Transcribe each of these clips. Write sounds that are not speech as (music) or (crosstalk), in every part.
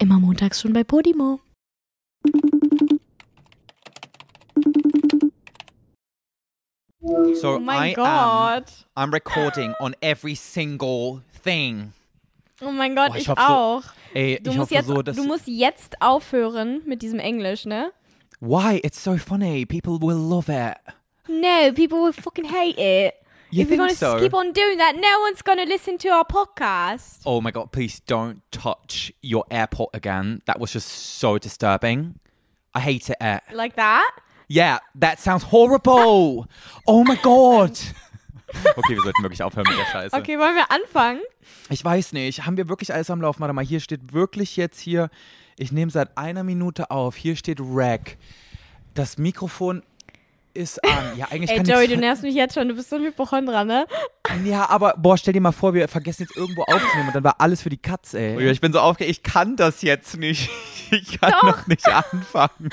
Immer montags schon bei Podimo. So Oh mein I Gott. am I'm recording on every single thing. Oh mein Gott, Boah, ich ich, hoffe so- auch. Ey, Du ich musst, jetzt, so, dass du musst jetzt aufhören mit diesem Englisch, ne? Why? It's so funny. People will love it. No, people will fucking hate it. You if we're think gonna so? keep on doing that, no one's gonna listen to our podcast. Oh my god, please don't touch your airport again. That was just so disturbing. I hate it. eh. Like that? Yeah, that sounds horrible. (laughs) Oh my god. (laughs) Okay, wir sollten wirklich aufhören mit der Scheiße. Okay, wollen wir anfangen? Ich weiß nicht. Haben wir wirklich alles am Laufen? Warte mal, hier steht wirklich jetzt hier. Ich nehme seit einer Minute auf. Hier steht Rack. Das Mikrofon ist an. Ja, eigentlich Ey, kann Joey, ich. du nervst mich jetzt schon. Du bist so ein Hypochondra, ne? Ja, aber boah, stell dir mal vor, wir vergessen jetzt irgendwo aufzunehmen und dann war alles für die Katz, ey. Ich bin so aufgeregt. Ich kann das jetzt nicht. (laughs) Ich kann Doch. noch nicht anfangen.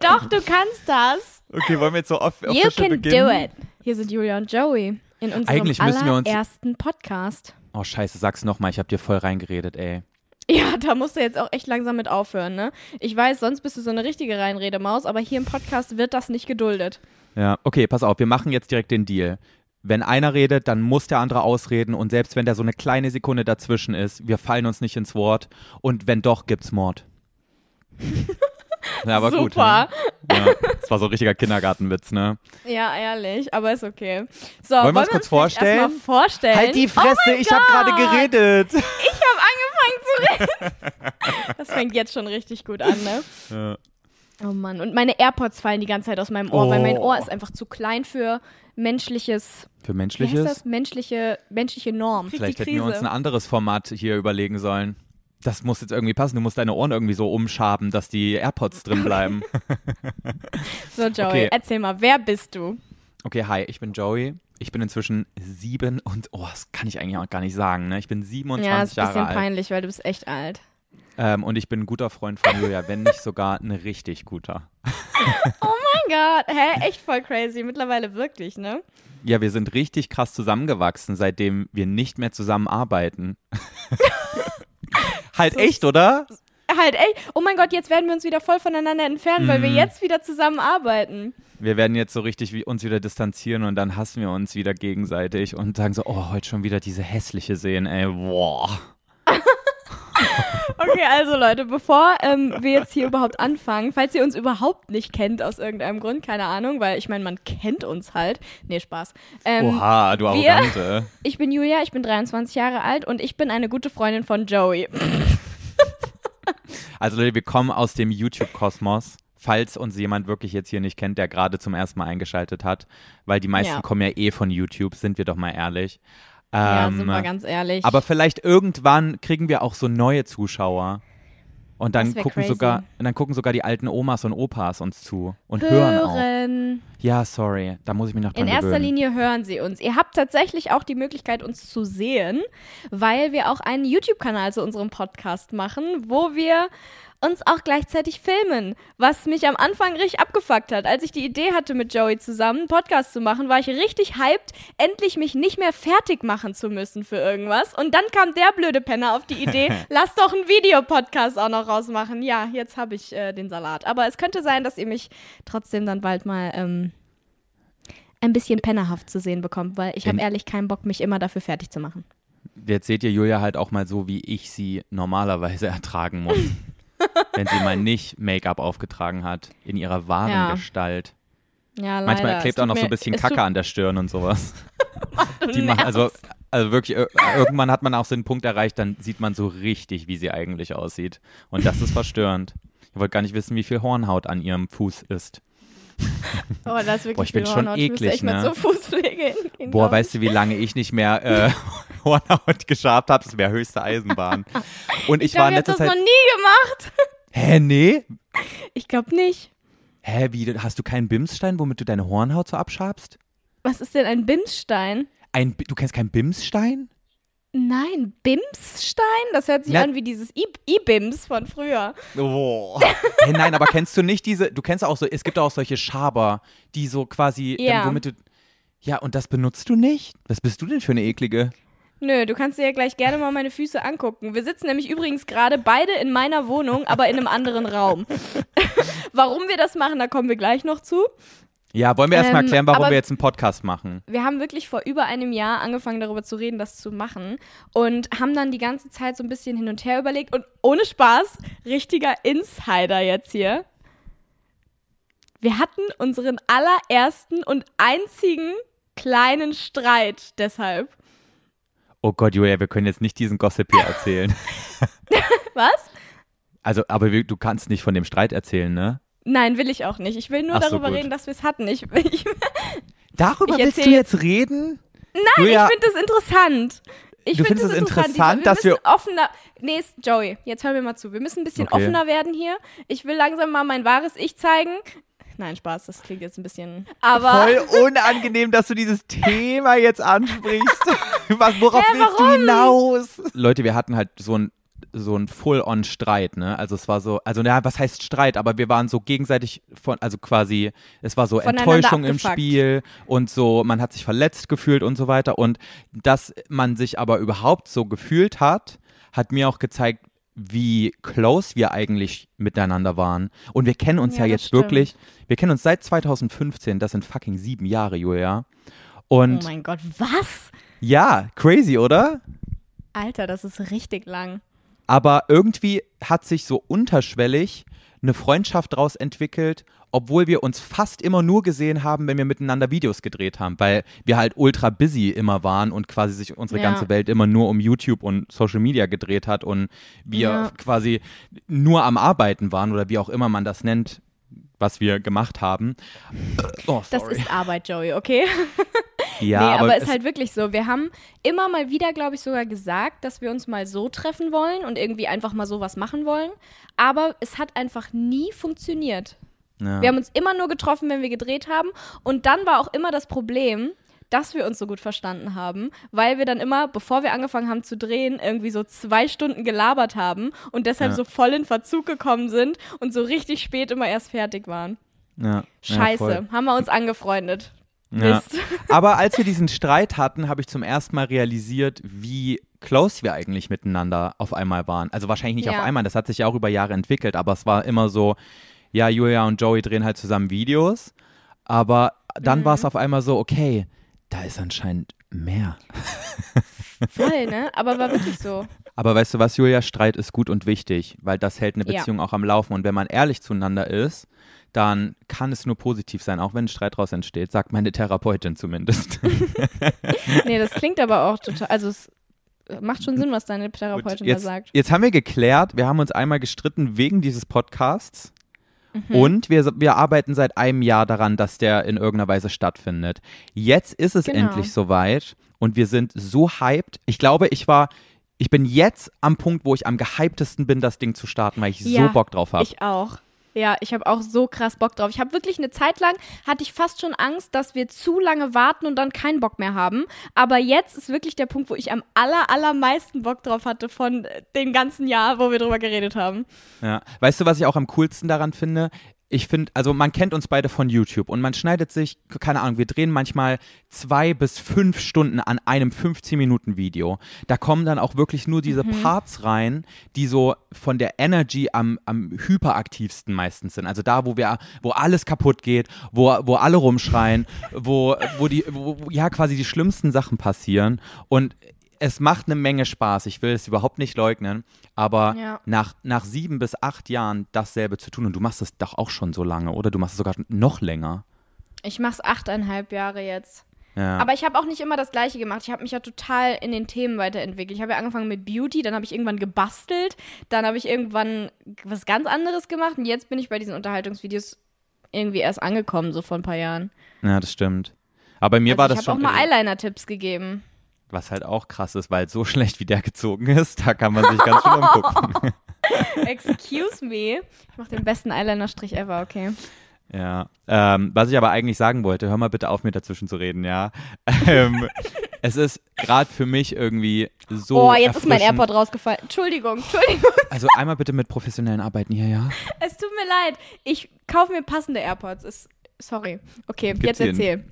Doch, du kannst das. Okay, wollen wir jetzt so off You official can beginnen? do it. Hier sind Julia und Joey in unserem Eigentlich müssen wir uns- allerersten Podcast. Oh, scheiße, sag's nochmal. Ich hab dir voll reingeredet, ey. Ja, da musst du jetzt auch echt langsam mit aufhören, ne? Ich weiß, sonst bist du so eine richtige Reinredemaus, aber hier im Podcast wird das nicht geduldet. Ja, okay, pass auf, wir machen jetzt direkt den Deal. Wenn einer redet, dann muss der andere ausreden und selbst wenn da so eine kleine Sekunde dazwischen ist, wir fallen uns nicht ins Wort und wenn doch, gibt's Mord. (laughs) Ja, aber gut. Super. Ne? Ja, das war so ein richtiger Kindergartenwitz, ne? Ja, ehrlich, aber ist okay. So, Wollen wir uns kurz vorstellen? vorstellen? Halt die oh Fresse, mein ich habe gerade geredet. Ich habe angefangen zu reden. Das fängt jetzt schon richtig gut an, ne? Ja. Oh Mann, und meine AirPods fallen die ganze Zeit aus meinem Ohr, weil mein Oh. Ohr ist einfach zu klein für menschliches, Für wie heißt menschliches? das? Menschliche, menschliche Norm. Vielleicht hätten wir uns ein anderes Format hier überlegen sollen. Das muss jetzt irgendwie passen. Du musst deine Ohren irgendwie so umschaben, dass die AirPods drin bleiben. (laughs) So, Joey, Okay. erzähl mal, wer bist du? Okay, hi, ich bin Joey. Ich bin inzwischen sieben und, oh, das kann ich eigentlich auch gar nicht sagen, ne? Ich bin 27 ja, ist ein Jahre bisschen alt. peinlich, weil du bist echt alt. Ähm, und ich bin ein guter Freund von Julia, wenn nicht sogar ein richtig guter. (laughs) Mein Gott, hä? Echt voll crazy. Mittlerweile wirklich, ne? Ja, wir sind richtig krass zusammengewachsen, seitdem wir nicht mehr zusammenarbeiten. (laughs) halt echt, oder? Halt, ey, oh mein Gott, jetzt werden wir uns wieder voll voneinander entfernen, weil wir Mhm. jetzt wieder zusammenarbeiten. Wir werden jetzt so richtig wie uns wieder distanzieren und dann hassen wir uns wieder gegenseitig und sagen so, oh, heute schon wieder diese hässliche sehen, ey, boah. Okay, also Leute, bevor ähm, wir jetzt hier überhaupt anfangen, falls ihr uns überhaupt nicht kennt aus irgendeinem Grund, keine Ahnung, weil ich meine, man kennt uns halt. Nee, Spaß. Ähm, Oha, du wir- Arrogante. (laughs) Ich bin Julia, ich bin 23 Jahre alt und ich bin eine gute Freundin von Joey. (laughs) Also Leute, wir kommen aus dem YouTube-Kosmos. Falls uns jemand wirklich jetzt hier nicht kennt, der gerade zum ersten Mal eingeschaltet hat, weil die meisten Ja. kommen ja eh von YouTube, sind wir doch mal ehrlich. Ja, Ähm, sind wir ganz ehrlich. aber vielleicht irgendwann kriegen wir auch so neue Zuschauer. Und dann gucken crazy. sogar, und dann gucken sogar die alten Omas und Opas uns zu und hören, auch. hören. Ja, sorry, da muss ich mich noch dran In erster gewöhnen. Linie hören sie uns. Ihr habt tatsächlich auch die Möglichkeit, uns zu sehen, weil wir auch einen YouTube-Kanal zu unserem Podcast machen, wo wir uns auch gleichzeitig filmen, was mich am Anfang richtig abgefuckt hat. Als ich die Idee hatte, mit Joey zusammen einen Podcast zu machen, war ich richtig hyped, endlich mich nicht mehr fertig machen zu müssen für irgendwas. Und dann kam der blöde Penner auf die Idee, (laughs) lass doch einen Videopodcast auch noch rausmachen. Ja, jetzt habe ich äh, den Salat. Aber es könnte sein, dass ihr mich trotzdem dann bald mal ähm, ein bisschen pennerhaft zu sehen bekommt, weil ich habe ehrlich keinen Bock, mich immer dafür fertig zu machen. Jetzt seht ihr Julia halt auch mal so, wie ich sie normalerweise (laughs) ertragen muss. Wenn sie mal nicht Make-up aufgetragen hat, in ihrer wahren Ja. Gestalt. Ja, leider. Manchmal klebt auch noch so ein bisschen Kacke an der Stirn und sowas. (laughs) Die machen, also, also wirklich, ir- irgendwann hat man auch so einen Punkt erreicht, dann sieht man so richtig, wie sie eigentlich aussieht. Und das ist verstörend. Ich wollte gar nicht wissen, wie viel Hornhaut an ihrem Fuß ist. (laughs) Oh, das ist wirklich Boah, ich bin schon Hornhaut. Ich eklig, mit ne? so (laughs) Boah, glaub ich. weißt du, wie lange ich nicht mehr äh, (laughs) Hornhaut geschabt habe? Das wäre höchste Eisenbahn. Und ich, Ich glaube, war in ich habe letzter das noch Zeit. nie gemacht. Hä, nee? Ich glaube nicht. Hä, wie? Hast du keinen Bimsstein, womit du deine Hornhaut so abschabst? Was ist denn ein Bimsstein? Ein, du kennst keinen Bimsstein? Nein, Bimsstein? Das hört sich Na- an wie dieses I-Bims von früher. Oh. (laughs) hey, nein, aber kennst du nicht diese, du kennst auch so, es gibt auch solche Schaber, die so quasi, Ja. dann, womit du, ja, und das benutzt du nicht? Was bist du denn für eine eklige? Nö, du kannst dir ja gleich gerne mal meine Füße angucken. Wir sitzen nämlich übrigens gerade beide in meiner Wohnung, aber in einem anderen Raum. (laughs) Warum wir das machen, da kommen wir gleich noch zu. Ja, wollen wir erstmal Ähm, erklären, warum wir jetzt einen Podcast machen? Wir haben wirklich vor über einem Jahr angefangen, darüber zu reden, das zu machen. Und haben dann die ganze Zeit so ein bisschen hin und her überlegt. Und ohne Spaß, richtiger Insider jetzt hier. Wir hatten unseren allerersten und einzigen kleinen Streit deshalb. Oh Gott, Julia, wir können jetzt nicht diesen Gossip hier erzählen. (laughs) Was? Also, aber du kannst nicht von dem Streit erzählen, ne? Nein, will ich auch nicht. Ich will nur Ach so, darüber gut. reden, dass wir es hatten. Ich, (laughs) ich, Darüber Ich willst du jetzt reden? Nein, Julia, ich finde das interessant. Ich Du find findest das es interessant, Diese- dass wir offener. Nee, ist- Joey, jetzt hör mir mal zu. Wir müssen ein bisschen Okay. offener werden hier. Ich will langsam mal mein wahres Ich zeigen. Nein, Spaß, das klingt jetzt ein bisschen. Aber. Voll (laughs) unangenehm, dass du dieses Thema jetzt ansprichst. (laughs) Was, worauf Hä, willst du hinaus? Leute, wir hatten halt so ein so ein Full-on-Streit, ne? Also es war so, also na, was heißt Streit, aber wir waren so gegenseitig von, also quasi, es war so Enttäuschung im abgefuckt. Spiel und so, man hat sich verletzt gefühlt und so weiter. Und dass man sich aber überhaupt so gefühlt hat, hat mir auch gezeigt, wie close wir eigentlich miteinander waren. Und wir kennen uns Ja, ja, jetzt stimmt. wirklich, wir kennen uns seit 2015, das sind fucking sieben Jahre, Julia. Und Oh mein Gott, was? ja, crazy, oder? Alter, das ist richtig lang. Aber irgendwie hat sich so unterschwellig eine Freundschaft daraus entwickelt, obwohl wir uns fast immer nur gesehen haben, wenn wir miteinander Videos gedreht haben, weil wir halt ultra busy immer waren und quasi sich unsere Ja. ganze Welt immer nur um YouTube und Social Media gedreht hat und wir Ja. quasi nur am Arbeiten waren oder wie auch immer man das nennt, was wir gemacht haben. Oh, Das ist Arbeit, Joey, okay? (laughs) ja, nee, aber, es- ist halt wirklich so. Wir haben immer mal wieder, glaube ich, sogar gesagt, dass wir uns mal so treffen wollen und irgendwie einfach mal sowas machen wollen. Aber es hat einfach nie funktioniert. ja. Wir haben uns immer nur getroffen, wenn wir gedreht haben. Und dann war auch immer das Problem, dass wir uns so gut verstanden haben, weil wir dann immer, bevor wir angefangen haben zu drehen, irgendwie so zwei Stunden gelabert haben und deshalb Ja. so voll in Verzug gekommen sind und so richtig spät immer erst fertig waren. ja, ja, Scheiße, voll. haben wir uns angefreundet. Ja. (laughs) Aber als wir diesen Streit hatten, habe ich zum ersten Mal realisiert, wie close wir eigentlich miteinander auf einmal waren. Also wahrscheinlich nicht Ja. auf einmal, das hat sich ja auch über Jahre entwickelt, aber es war immer so, ja, Julia und Joey drehen halt zusammen Videos, aber dann Mhm. war es auf einmal so, okay, da ist anscheinend mehr. Voll, ne? Aber war wirklich so. (laughs) Aber weißt du was, Julia, Streit ist gut und wichtig, weil das hält eine Ja. Beziehung auch am Laufen. Und wenn man ehrlich zueinander ist, dann kann es nur positiv sein, auch wenn ein Streit daraus entsteht, sagt meine Therapeutin zumindest. (laughs) Nee, das klingt aber auch total, also es macht schon Sinn, was deine Therapeutin Gut, da jetzt, sagt. jetzt haben wir geklärt, wir haben uns einmal gestritten wegen dieses Podcasts Mhm. und wir, wir arbeiten seit einem Jahr daran, dass der in irgendeiner Weise stattfindet. Jetzt ist es Genau. endlich soweit und wir sind so hyped. Ich glaube, ich war, ich bin jetzt am Punkt, wo ich am gehyptesten bin, das Ding zu starten, weil ich Ja, so Bock drauf habe. Ich auch. Ja, ich habe auch so krass Bock drauf. Ich habe wirklich eine Zeit lang, hatte ich fast schon Angst, dass wir zu lange warten und dann keinen Bock mehr haben. Aber jetzt ist wirklich der Punkt, wo ich am aller, allermeisten Bock drauf hatte von äh, dem ganzen Jahr, wo wir drüber geredet haben. Ja. Weißt du, was ich auch am coolsten daran finde? Ich finde, also man kennt uns beide von YouTube und man schneidet sich, keine Ahnung, wir drehen manchmal zwei bis fünf Stunden an einem 15-Minuten-Video. Da kommen dann auch wirklich nur diese Parts rein, die so von der Energy am, am hyperaktivsten meistens sind. Also da, wo wir, wo alles kaputt geht, wo, wo alle rumschreien, wo, wo die, wo- ja, quasi die schlimmsten Sachen passieren. Und es macht eine Menge Spaß. Ich will es überhaupt nicht leugnen. Aber Ja. nach, nach sieben bis acht Jahren dasselbe zu tun, und du machst es doch auch schon so lange, oder? Du machst es sogar noch länger. Ich mach's achteinhalb Jahre jetzt. Ja. Aber ich habe auch nicht immer das Gleiche gemacht. Ich habe mich ja total in den Themen weiterentwickelt. Ich habe ja angefangen mit Beauty, dann habe ich irgendwann gebastelt, dann habe ich irgendwann was ganz anderes gemacht und jetzt bin ich bei diesen Unterhaltungsvideos irgendwie erst angekommen, so vor ein paar Jahren. ja, das stimmt. Aber bei mir war also das ich habe schon, auch mal Eyeliner-Tipps gegeben. Was halt auch krass ist, weil so (laughs) schlecht wie der gezogen ist, da kann man sich ganz schön umgucken. (laughs) Excuse me. Ich mache den besten Eyeliner-Strich ever, okay. Ja, ähm, was ich aber eigentlich sagen wollte, hör mal bitte auf, mir dazwischen zu reden, ja. Ähm, (laughs) es ist gerade für mich irgendwie so. oh, jetzt ist mein AirPod rausgefallen. Entschuldigung, Entschuldigung. Also einmal bitte mit professionellen Arbeiten hier, ja. Es tut mir leid. Ich kaufe mir passende AirPods. Ist, sorry. Okay, Gibt's jetzt erzähl.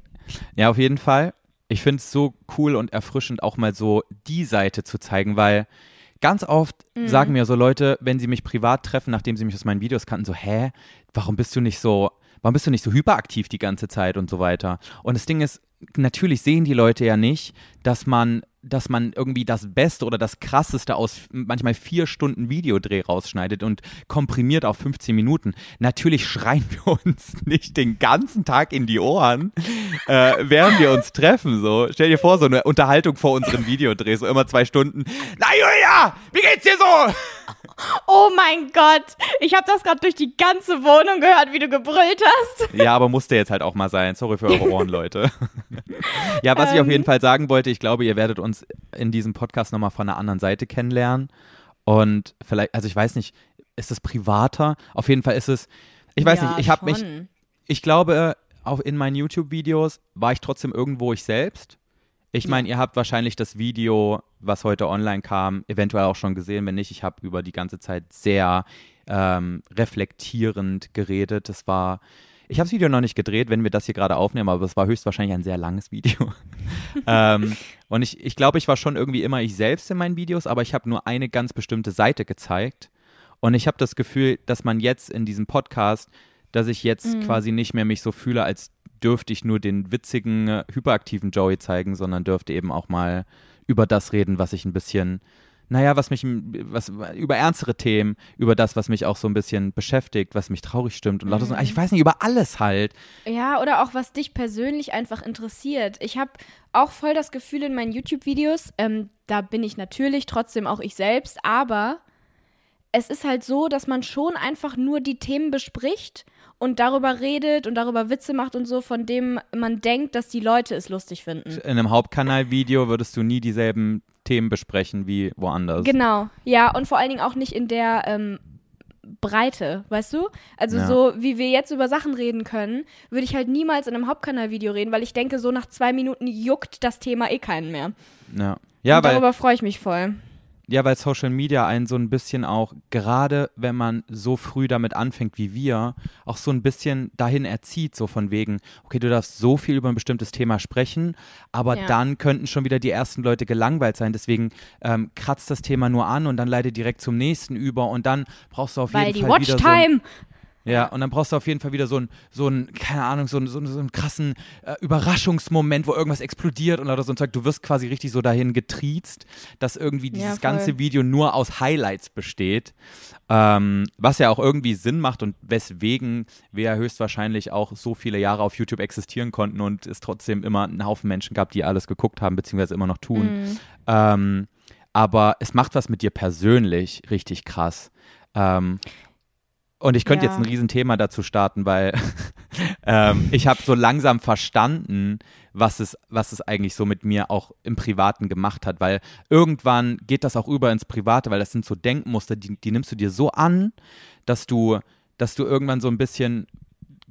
Ja, auf jeden Fall. Ich finde es so cool und erfrischend, auch mal so die Seite zu zeigen, weil ganz oft Mhm. sagen mir so Leute, wenn sie mich privat treffen, nachdem sie mich aus meinen Videos kannten, so, hä, warum bist du nicht so, warum bist du nicht so hyperaktiv die ganze Zeit und so weiter? Und das Ding ist, natürlich sehen die Leute ja nicht, dass man dass man irgendwie das Beste oder das Krasseste aus manchmal vier Stunden Videodreh rausschneidet und komprimiert auf 15 Minuten. Natürlich schreien wir (laughs) uns nicht den ganzen Tag in die Ohren, äh, während wir uns treffen. So, stell dir vor, so eine Unterhaltung vor unseren Videodrehs, so immer zwei Stunden. Na Julia, wie geht's dir so? Oh mein Gott, ich habe das gerade durch die ganze Wohnung gehört, wie du gebrüllt hast. Ja, aber musste jetzt halt auch mal sein. Sorry für eure Ohren, Leute. (laughs) ja, was ich auf jeden Fall sagen wollte, ich glaube, ihr werdet uns in diesem Podcast nochmal von einer anderen Seite kennenlernen. Und vielleicht, also ich weiß nicht, ist es privater? Auf jeden Fall ist es, ich weiß Ja, nicht, ich habe mich, ich glaube, auch in meinen YouTube-Videos war ich trotzdem irgendwo ich selbst. Ich meine, ihr habt wahrscheinlich das Video, was heute online kam, eventuell auch schon gesehen. Wenn nicht, ich habe über die ganze Zeit sehr ähm, reflektierend geredet. Das war, ich habe das Video noch nicht gedreht, wenn wir das hier gerade aufnehmen, aber es war höchstwahrscheinlich ein sehr langes Video. (laughs) ähm, und ich, ich glaube, ich war schon irgendwie immer ich selbst in meinen Videos, aber ich habe nur eine ganz bestimmte Seite gezeigt. Und ich habe das Gefühl, dass man jetzt in diesem Podcast, dass ich jetzt quasi nicht mehr mich so fühle, als dürfte ich nur den witzigen, äh, hyperaktiven Joey zeigen, sondern dürfte eben auch mal über das reden, was ich ein bisschen, naja, was mich, was, über ernstere Themen, über das, was mich auch so ein bisschen beschäftigt, was mich traurig stimmt und lauter so, ich weiß nicht, über alles halt. Ja, oder auch was dich persönlich einfach interessiert. Ich habe auch voll das Gefühl in meinen YouTube-Videos, ähm, da bin ich natürlich trotzdem auch ich selbst, aber es ist halt so, dass man schon einfach nur die Themen bespricht und darüber redet und darüber Witze macht und so, von dem man denkt, dass die Leute es lustig finden. In einem Hauptkanalvideo würdest du nie dieselben Themen besprechen wie woanders. Genau, ja, und vor allen Dingen auch nicht in der ähm, Breite, weißt du? Also Ja. so, wie wir jetzt über Sachen reden können, würde ich halt niemals in einem Hauptkanalvideo reden, weil ich denke, so nach zwei Minuten juckt das Thema eh keinen mehr. Ja, ja und weil darüber freue ich mich voll. Ja, weil Social Media einen so ein bisschen auch, gerade wenn man so früh damit anfängt wie wir, auch so ein bisschen dahin erzieht, so von wegen, okay, du darfst so viel über ein bestimmtes Thema sprechen, aber Ja. dann könnten schon wieder die ersten Leute gelangweilt sein. Deswegen ähm, kratzt das Thema nur an und dann leitet direkt zum nächsten über und dann brauchst du auf Weil jeden die Fall wieder so ein, Watchtime. Ja, und dann brauchst du auf jeden Fall wieder so einen, so einen, keine Ahnung, so einen, so so einen krassen äh, Überraschungsmoment, wo irgendwas explodiert und lauter so ein Zeug. Du wirst quasi richtig so dahin getriezt, dass irgendwie dieses Ja, ganze Video nur aus Highlights besteht. Ähm, was ja auch irgendwie Sinn macht und weswegen wir ja höchstwahrscheinlich auch so viele Jahre auf YouTube existieren konnten und es trotzdem immer einen Haufen Menschen gab, die alles geguckt haben, beziehungsweise immer noch tun. Mhm. Ähm, aber es macht was mit dir persönlich richtig krass. Ähm, und ich könnte Ja. jetzt ein Riesenthema dazu starten, weil (laughs) ähm, ich habe so langsam verstanden, was es, was es eigentlich so mit mir auch im Privaten gemacht hat, weil irgendwann geht das auch über ins Private, weil das sind so Denkmuster, die, die nimmst du dir so an, dass du, dass du irgendwann so ein bisschen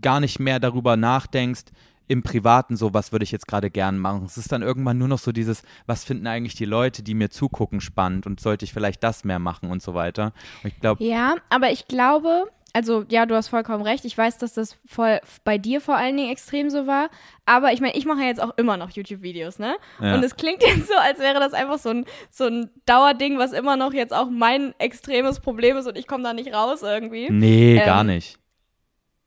gar nicht mehr darüber nachdenkst, im Privaten so, was würde ich jetzt gerade gern machen. Es ist dann irgendwann nur noch so dieses, was finden eigentlich die Leute, die mir zugucken, spannend und sollte ich vielleicht das mehr machen und so weiter. Und ich glaube, Ja, aber ich glaube, also ja, du hast vollkommen recht. Ich weiß, dass das voll bei dir vor allen Dingen extrem so war. Aber ich meine, ich mache ja jetzt auch immer noch YouTube-Videos, ne? Ja. Und es klingt (laughs) jetzt so, als wäre das einfach so ein, so ein Dauerding, was immer noch jetzt auch mein extremes Problem ist und ich komme da nicht raus irgendwie. nee, Ähm, gar nicht.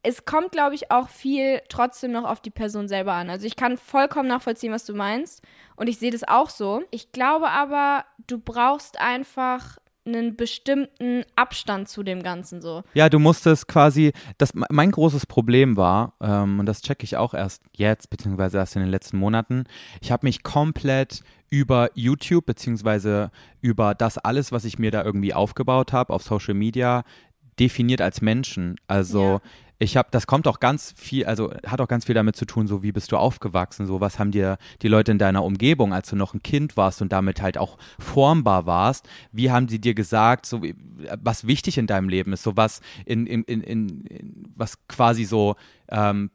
Es kommt, glaube ich, auch viel trotzdem noch auf die Person selber an. Also ich kann vollkommen nachvollziehen, was du meinst. Und ich sehe das auch so. Ich glaube aber, du brauchst einfach einen bestimmten Abstand zu dem Ganzen so. Ja, du musstest quasi, das, mein großes Problem war, ähm, und das checke ich auch erst jetzt, beziehungsweise erst in den letzten Monaten, ich habe mich komplett über YouTube, beziehungsweise über das alles, was ich mir da irgendwie aufgebaut habe auf Social Media, definiert als Menschen. Also Ja. Ich habe, das kommt auch ganz viel, also hat auch ganz viel damit zu tun, so wie bist du aufgewachsen, so was haben dir die Leute in deiner Umgebung, als du noch ein Kind warst und damit halt auch formbar warst, wie haben sie dir gesagt, so was wichtig in deinem Leben ist, so was in, in, in, in, in was quasi so ähm,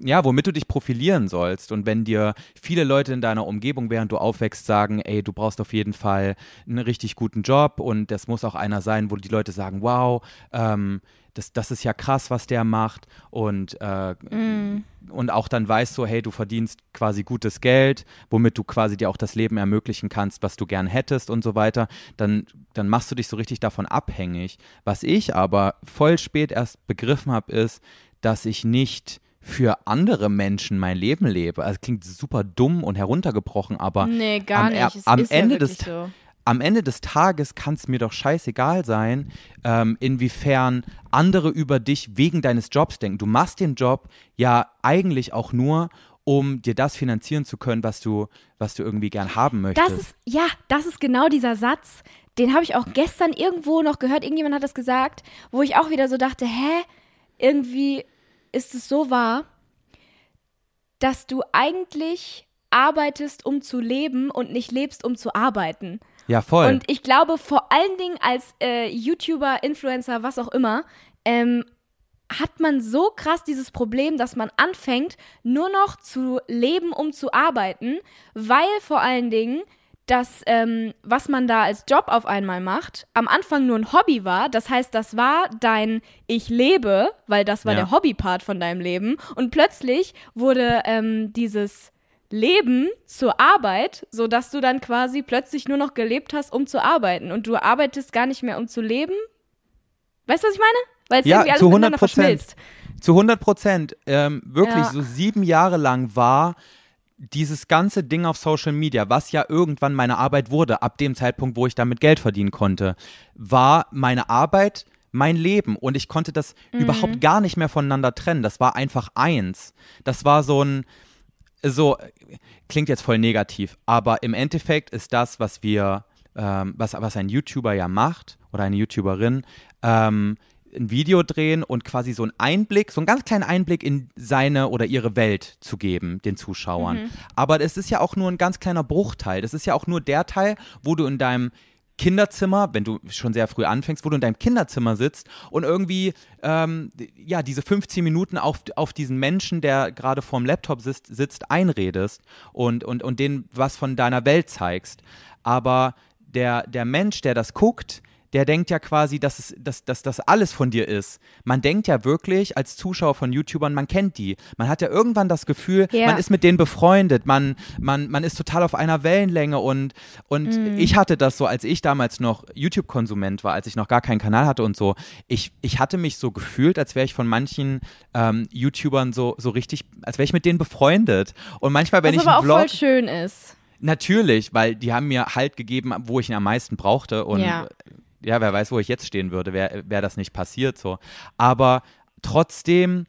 ja, womit du dich profilieren sollst. Und wenn dir viele Leute in deiner Umgebung, während du aufwächst, sagen, ey, du brauchst auf jeden Fall einen richtig guten Job und das muss auch einer sein, wo die Leute sagen, wow, ähm, das, das ist ja krass, was der macht. Und, äh, mm. und auch dann weißt du, hey, du verdienst quasi gutes Geld, womit du quasi dir auch das Leben ermöglichen kannst, was du gern hättest und so weiter, dann, dann machst du dich so richtig davon abhängig. Was ich aber voll spät erst begriffen habe, ist, dass ich nicht für andere Menschen mein Leben lebe. Also klingt super dumm und heruntergebrochen, aber nee, gar am, nicht. am Ende ja des so. Am Ende des Tages kann es mir doch scheißegal sein, ähm, inwiefern andere über dich wegen deines Jobs denken. Du machst den Job ja eigentlich auch nur, um dir das finanzieren zu können, was du, was du irgendwie gern haben möchtest. Das ist, ja, das ist genau dieser Satz. Den habe ich auch gestern irgendwo noch gehört. Irgendjemand hat das gesagt, wo ich auch wieder so dachte, hä? Irgendwie ist es so wahr, dass du eigentlich arbeitest, um zu leben und nicht lebst, um zu arbeiten. Ja, voll. Und ich glaube, vor allen Dingen als äh, YouTuber, Influencer, was auch immer, ähm, hat man so krass dieses Problem, dass man anfängt, nur noch zu leben, um zu arbeiten, weil vor allen Dingen dass ähm, was man da als Job auf einmal macht, am Anfang nur ein Hobby war. Das heißt, das war dein Ich lebe, weil das war ja. der Hobbypart von deinem Leben. Und plötzlich wurde ähm, dieses Leben zur Arbeit, sodass du dann quasi plötzlich nur noch gelebt hast, um zu arbeiten. Und du arbeitest gar nicht mehr, um zu leben. Weißt du, was ich meine? Weil es ja, irgendwie alles zu 100 verschmilzt. Zu 100 Prozent. Ähm, wirklich ja. so sieben Jahre lang war dieses ganze Ding auf Social Media, was ja irgendwann meine Arbeit wurde, ab dem Zeitpunkt, wo ich damit Geld verdienen konnte, war meine Arbeit mein Leben und ich konnte das mhm. überhaupt gar nicht mehr voneinander trennen. Das war einfach eins. Das war so ein, so, klingt jetzt voll negativ, aber im Endeffekt ist das, was wir, ähm, was, was ein YouTuber ja macht oder eine YouTuberin, ähm, ein Video drehen und quasi so einen Einblick, so einen ganz kleinen Einblick in seine oder ihre Welt zu geben, den Zuschauern. Mhm. Aber es ist ja auch nur ein ganz kleiner Bruchteil. Das ist ja auch nur der Teil, wo du in deinem Kinderzimmer, wenn du schon sehr früh anfängst, wo du in deinem Kinderzimmer sitzt und irgendwie, ähm, ja, diese 15 Minuten auf, auf diesen Menschen, der gerade vorm Laptop sitzt, sitzt einredest und, und, und denen was von deiner Welt zeigst. Aber der, der Mensch, der das guckt, der denkt ja quasi, dass, es, dass, dass das alles von dir ist. Man denkt ja wirklich als Zuschauer von YouTubern, man kennt die. Man hat ja irgendwann das Gefühl, ja. man ist mit denen befreundet, man, man, man ist total auf einer Wellenlänge und, und mm. ich hatte das so, als ich damals noch YouTube-Konsument war, als ich noch gar keinen Kanal hatte und so. Ich, ich hatte mich so gefühlt, als wäre ich von manchen ähm, YouTubern so, so richtig, als wäre ich mit denen befreundet. Und manchmal, wenn Was ich aber einen Vlog, auch voll schön ist. Natürlich, weil die haben mir Halt gegeben, wo ich ihn am meisten brauchte und ja ja, wer weiß, wo ich jetzt stehen würde, wäre wär das nicht passiert so. Aber trotzdem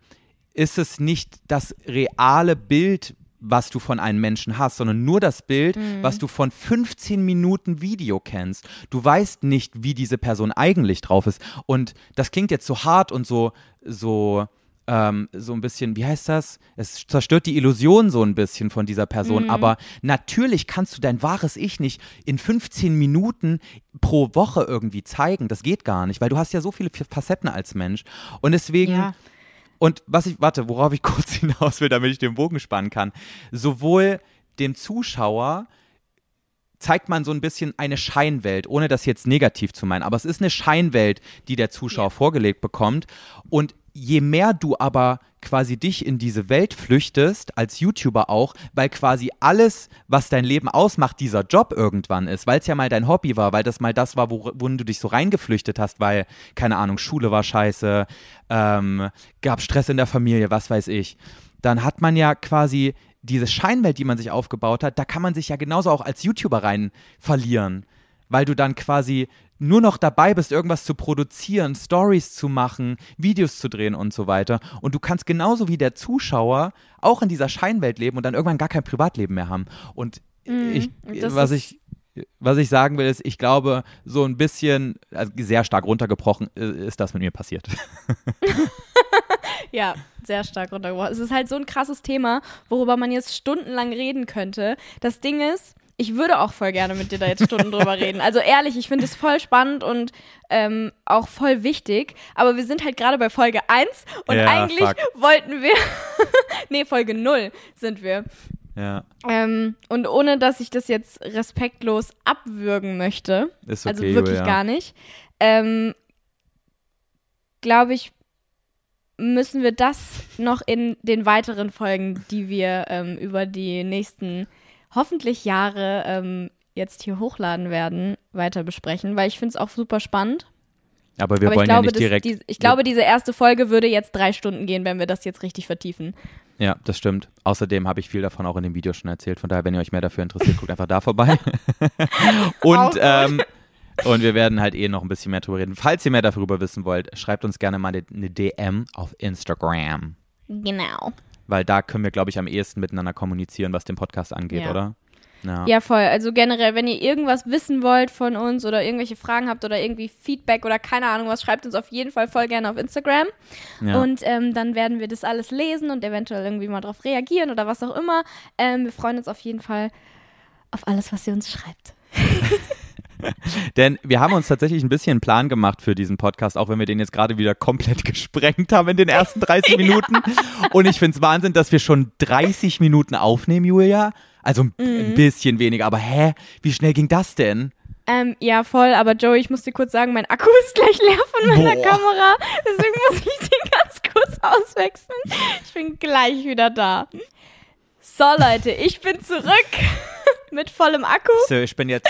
ist es nicht das reale Bild, was du von einem Menschen hast, sondern nur das Bild, mhm. was du von 15 Minuten Video kennst. Du weißt nicht, wie diese Person eigentlich drauf ist. Und das klingt jetzt so hart und so, so, ähm, so ein bisschen, wie heißt das? Es zerstört die Illusion so ein bisschen von dieser Person. Mhm. Aber natürlich kannst du dein wahres Ich nicht in 15 Minuten pro Woche irgendwie zeigen. Das geht gar nicht, weil du hast ja so viele Facetten als Mensch. Und deswegen. Ja. Und was ich, warte, worauf ich (laughs) kurz hinaus will, damit ich den Bogen spannen kann. Sowohl dem Zuschauer zeigt man so ein bisschen eine Scheinwelt, ohne das jetzt negativ zu meinen. Aber es ist eine Scheinwelt, die der Zuschauer ja. vorgelegt bekommt. Und je mehr du aber quasi dich in diese Welt flüchtest, als YouTuber auch, weil quasi alles, was dein Leben ausmacht, dieser Job irgendwann ist, weil es ja mal dein Hobby war, weil das mal das war, worin du dich so reingeflüchtet hast, weil, keine Ahnung, Schule war scheiße, ähm, gab Stress in der Familie, was weiß ich, dann hat man ja quasi diese Scheinwelt, die man sich aufgebaut hat, da kann man sich ja genauso auch als YouTuber rein verlieren, weil du dann quasi nur noch dabei bist, irgendwas zu produzieren, Stories zu machen, Videos zu drehen und so weiter. Und du kannst genauso wie der Zuschauer auch in dieser Scheinwelt leben und dann irgendwann gar kein Privatleben mehr haben. Und mm, ich, was ich was ich sagen will, ist, ich glaube, so ein bisschen, also sehr stark runtergebrochen, äh, ist das mit mir passiert. (laughs) ja, sehr stark runtergebrochen. Es ist halt so ein krasses Thema, worüber man jetzt stundenlang reden könnte. Das Ding ist, ich würde auch voll gerne mit dir da jetzt Stunden drüber (laughs) reden. Also ehrlich, ich finde es voll spannend und ähm, auch voll wichtig. Aber wir sind halt gerade bei Folge 1 und Ja, eigentlich fuck. wollten wir. (laughs) nee, Folge 0 sind wir. Ja, Ähm, und ohne dass ich das jetzt respektlos abwürgen möchte, ist okay, also wirklich Julia. gar nicht, ähm, glaube ich, müssen wir das noch in den weiteren Folgen, die wir ähm, über die nächsten hoffentlich Jahre ähm, jetzt hier hochladen werden, weiter besprechen, weil ich finde es auch super spannend. Aber wir Aber ich wollen glaube, ja nicht das, direkt. die, ich glaube, diese erste Folge würde jetzt drei Stunden gehen, wenn wir das jetzt richtig vertiefen. Ja, das stimmt. Außerdem habe ich viel davon auch in dem Video schon erzählt. Von daher, wenn ihr euch mehr dafür interessiert, guckt einfach da vorbei. (laughs) Und, ähm, und wir werden halt eh noch ein bisschen mehr drüber reden. Falls ihr mehr darüber wissen wollt, schreibt uns gerne mal eine DM auf Instagram. Genau. Weil da können wir, glaube ich, am ehesten miteinander kommunizieren, was den Podcast angeht, Ja. oder? Ja. Ja, voll. Also generell, wenn ihr irgendwas wissen wollt von uns oder irgendwelche Fragen habt oder irgendwie Feedback oder keine Ahnung was, schreibt uns auf jeden Fall voll gerne auf Instagram. Ja. Und ähm, dann werden wir das alles lesen und eventuell irgendwie mal drauf reagieren oder was auch immer. Ähm, wir freuen uns auf jeden Fall auf alles, was ihr uns schreibt. (laughs) (laughs) Denn wir haben uns tatsächlich ein bisschen einen Plan gemacht für diesen Podcast, auch wenn wir den jetzt gerade wieder komplett (laughs) gesprengt haben in den ersten 30 (laughs) Minuten. Und ich finde es Wahnsinn, dass wir schon 30 Minuten aufnehmen, Julia. Also ein, Mhm. ein bisschen weniger, aber hä? Wie schnell ging das denn? Ähm, ja, voll, aber Joey, ich muss dir kurz sagen, mein Akku ist gleich leer von meiner Boah. Kamera. Deswegen muss ich den ganz kurz auswechseln. Ich bin gleich wieder da. So, Leute, ich bin zurück mit vollem Akku. So, ich bin jetzt.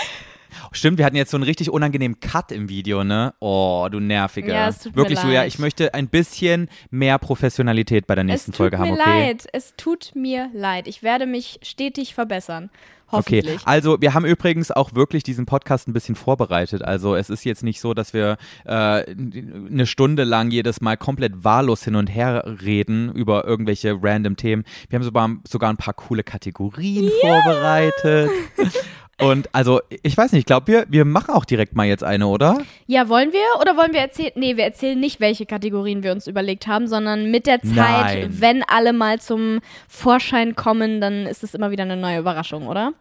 Stimmt, wir hatten jetzt so einen richtig unangenehmen Cut im Video, ne? Oh, du nerviger. Ja, es tut mir Wirklich, Julia, leid. ich möchte ein bisschen mehr Professionalität bei der nächsten es tut Folge mir haben, okay? leid. Es tut mir leid. Ich werde mich stetig verbessern. Okay, also wir haben übrigens auch wirklich diesen Podcast ein bisschen vorbereitet. Also es ist jetzt nicht so, dass wir äh, eine Stunde lang jedes Mal komplett wahllos hin und her reden über irgendwelche random Themen. Wir haben sogar, sogar ein paar coole Kategorien vorbereitet. (laughs) Und also, ich weiß nicht, ich glaube, wir, wir machen auch direkt mal jetzt eine, oder? Ja, wollen wir oder wollen wir erzählen? Nee, wir erzählen nicht, welche Kategorien wir uns überlegt haben, sondern mit der Zeit, Nein. wenn alle mal zum Vorschein kommen, dann ist es immer wieder eine neue Überraschung, oder?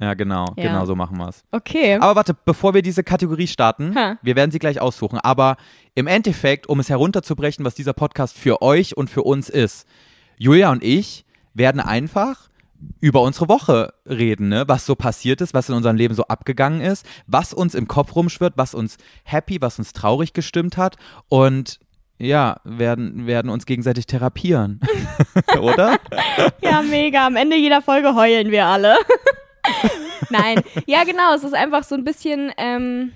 Ja, genau, Ja. genau so machen wir es. Okay. Aber warte, bevor wir diese Kategorie starten, Ha. wir werden sie gleich aussuchen. Aber im Endeffekt, um es herunterzubrechen, was dieser Podcast für euch und für uns ist, Julia und ich werden einfach über unsere Woche reden, ne? was so passiert ist, was in unserem Leben so abgegangen ist, was uns im Kopf rumschwirrt, was uns happy, was uns traurig gestimmt hat und ja, werden, werden uns gegenseitig therapieren. (laughs) Oder? Ja, mega. Am Ende jeder Folge heulen wir alle. (laughs) Nein. Ja, genau. Es ist einfach so ein bisschen ähm,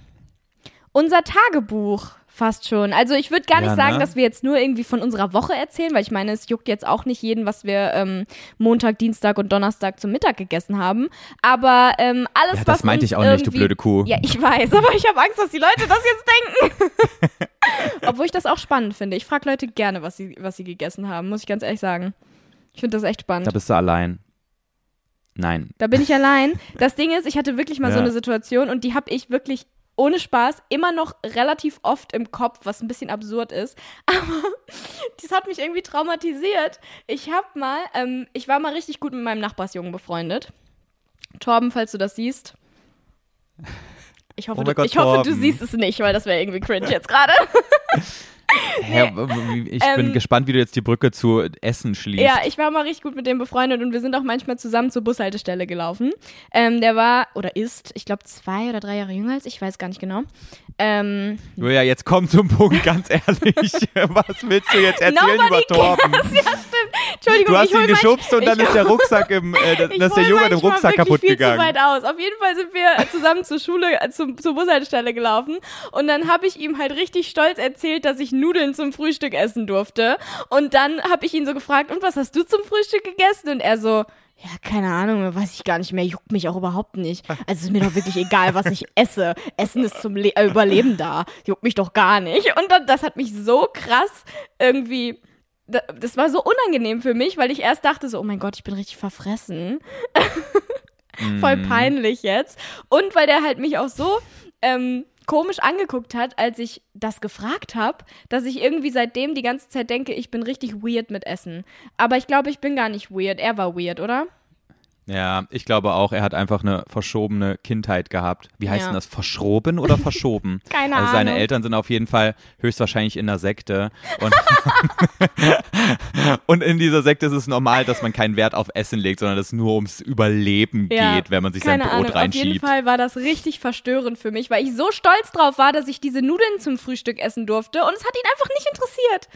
unser Tagebuch. Fast schon. Also ich würde gar nicht Ja, sagen, ne? dass wir jetzt nur irgendwie von unserer Woche erzählen, weil ich meine, es juckt jetzt auch nicht jeden, was wir ähm, Montag, Dienstag und Donnerstag zum Mittag gegessen haben. Aber ähm, alles, Ja, was das meinte ich auch nicht, du blöde Kuh. Ja, ich weiß, (laughs) aber ich habe Angst, dass die Leute das jetzt denken. (laughs) Obwohl ich das auch spannend finde. Ich frage Leute gerne, was sie, was sie gegessen haben, muss ich ganz ehrlich sagen. Ich finde das echt spannend. Da bist du allein. Nein. Da bin ich allein. (laughs) Das Ding ist, ich hatte wirklich mal so Ja. eine Situation und die habe ich wirklich ohne Spaß immer noch relativ oft im Kopf, was ein bisschen absurd ist. (laughs) Aber das hat mich irgendwie traumatisiert. Ich habe mal, ähm, ich war mal richtig gut mit meinem Nachbarsjungen befreundet. Torben, falls du das siehst. Ich hoffe, Oh du, Gott, ich hoffe du siehst es nicht, weil das wäre irgendwie cringe jetzt gerade. (laughs) (laughs) W- ich bin Ähm, gespannt, wie du jetzt die Brücke zu Essen schließt. Ja, ich war mal richtig gut mit dem befreundet und wir sind auch manchmal zusammen zur Bushaltestelle gelaufen. Ähm, der war oder ist, ich glaube, zwei oder drei Jahre jünger als ich, weiß gar nicht genau. Ähm, Julia, jetzt komm zum Punkt, ganz ehrlich. (laughs) Was willst du jetzt erzählen Nobody über Torben? cares. (laughs) Ja, stimmt. Entschuldigung, Du hast ihn geschubst und dann ist der Rucksack im, äh, (laughs) ist der Junge im Rucksack kaputt viel gegangen. Zu weit aus. Auf jeden Fall sind wir zusammen zur Schule, äh, zum, zur Bushaltestelle gelaufen und dann habe ich ihm halt richtig stolz erzählt, dass ich Nudeln zum Frühstück essen durfte. Und dann habe ich ihn so gefragt, und was hast du zum Frühstück gegessen? Und er so, ja, keine Ahnung, weiß ich gar nicht mehr, juckt mich auch überhaupt nicht. Also ist mir doch wirklich egal, was ich esse. Essen ist zum Le äh, Überleben da. Juckt mich doch gar nicht. Und dann, das hat mich so krass irgendwie. da- Das war so unangenehm für mich, weil ich erst dachte so, oh mein Gott, ich bin richtig verfressen. (laughs) Voll Mhm. peinlich jetzt. Und weil der halt mich auch so ähm, komisch angeguckt hat, als ich das gefragt habe, dass ich irgendwie seitdem die ganze Zeit denke, ich bin richtig weird mit Essen. Aber ich glaube, ich bin gar nicht weird. Er war weird, oder? Ja, ich glaube auch, er hat einfach eine verschobene Kindheit gehabt. Wie heißt Ja. denn das? Verschroben oder verschoben? (laughs) Keine also seine Ahnung. Eltern sind auf jeden Fall höchstwahrscheinlich in der Sekte. Und, (laughs) und in dieser Sekte ist es normal, dass man keinen Wert auf Essen legt, sondern dass es nur ums Überleben Ja, geht, wenn man sich Keine sein Brot Ahnung, auf jeden reinschiebt. Fall war das richtig verstörend für mich, weil ich so stolz drauf war, dass ich diese Nudeln zum Frühstück essen durfte und es hat ihn einfach nicht interessiert.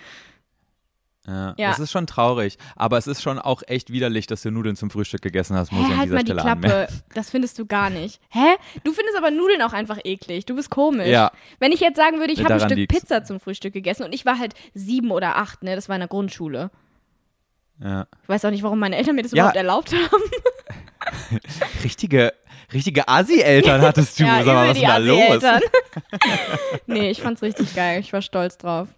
Ja, Ja. Das ist schon traurig, aber es ist schon auch echt widerlich, dass du Nudeln zum Frühstück gegessen hast, muss Hä, ich an halt dieser mal die Stelle Klappe. anmerken. (laughs) Das findest du gar nicht. Hä? Du findest aber Nudeln auch einfach eklig. Du bist komisch. Ja. Wenn ich jetzt sagen würde, ich habe ein Stück liegt's. Pizza zum Frühstück gegessen und ich war halt sieben oder acht, ne? Das war in der Grundschule. Ja. Ich weiß auch nicht, warum meine Eltern mir das Ja. überhaupt erlaubt haben. (laughs) Richtige, richtige Asi-Eltern hattest du. ja, Sag mal, was ist die denn da los? (laughs) Nee, ich fand's richtig geil. Ich war stolz drauf.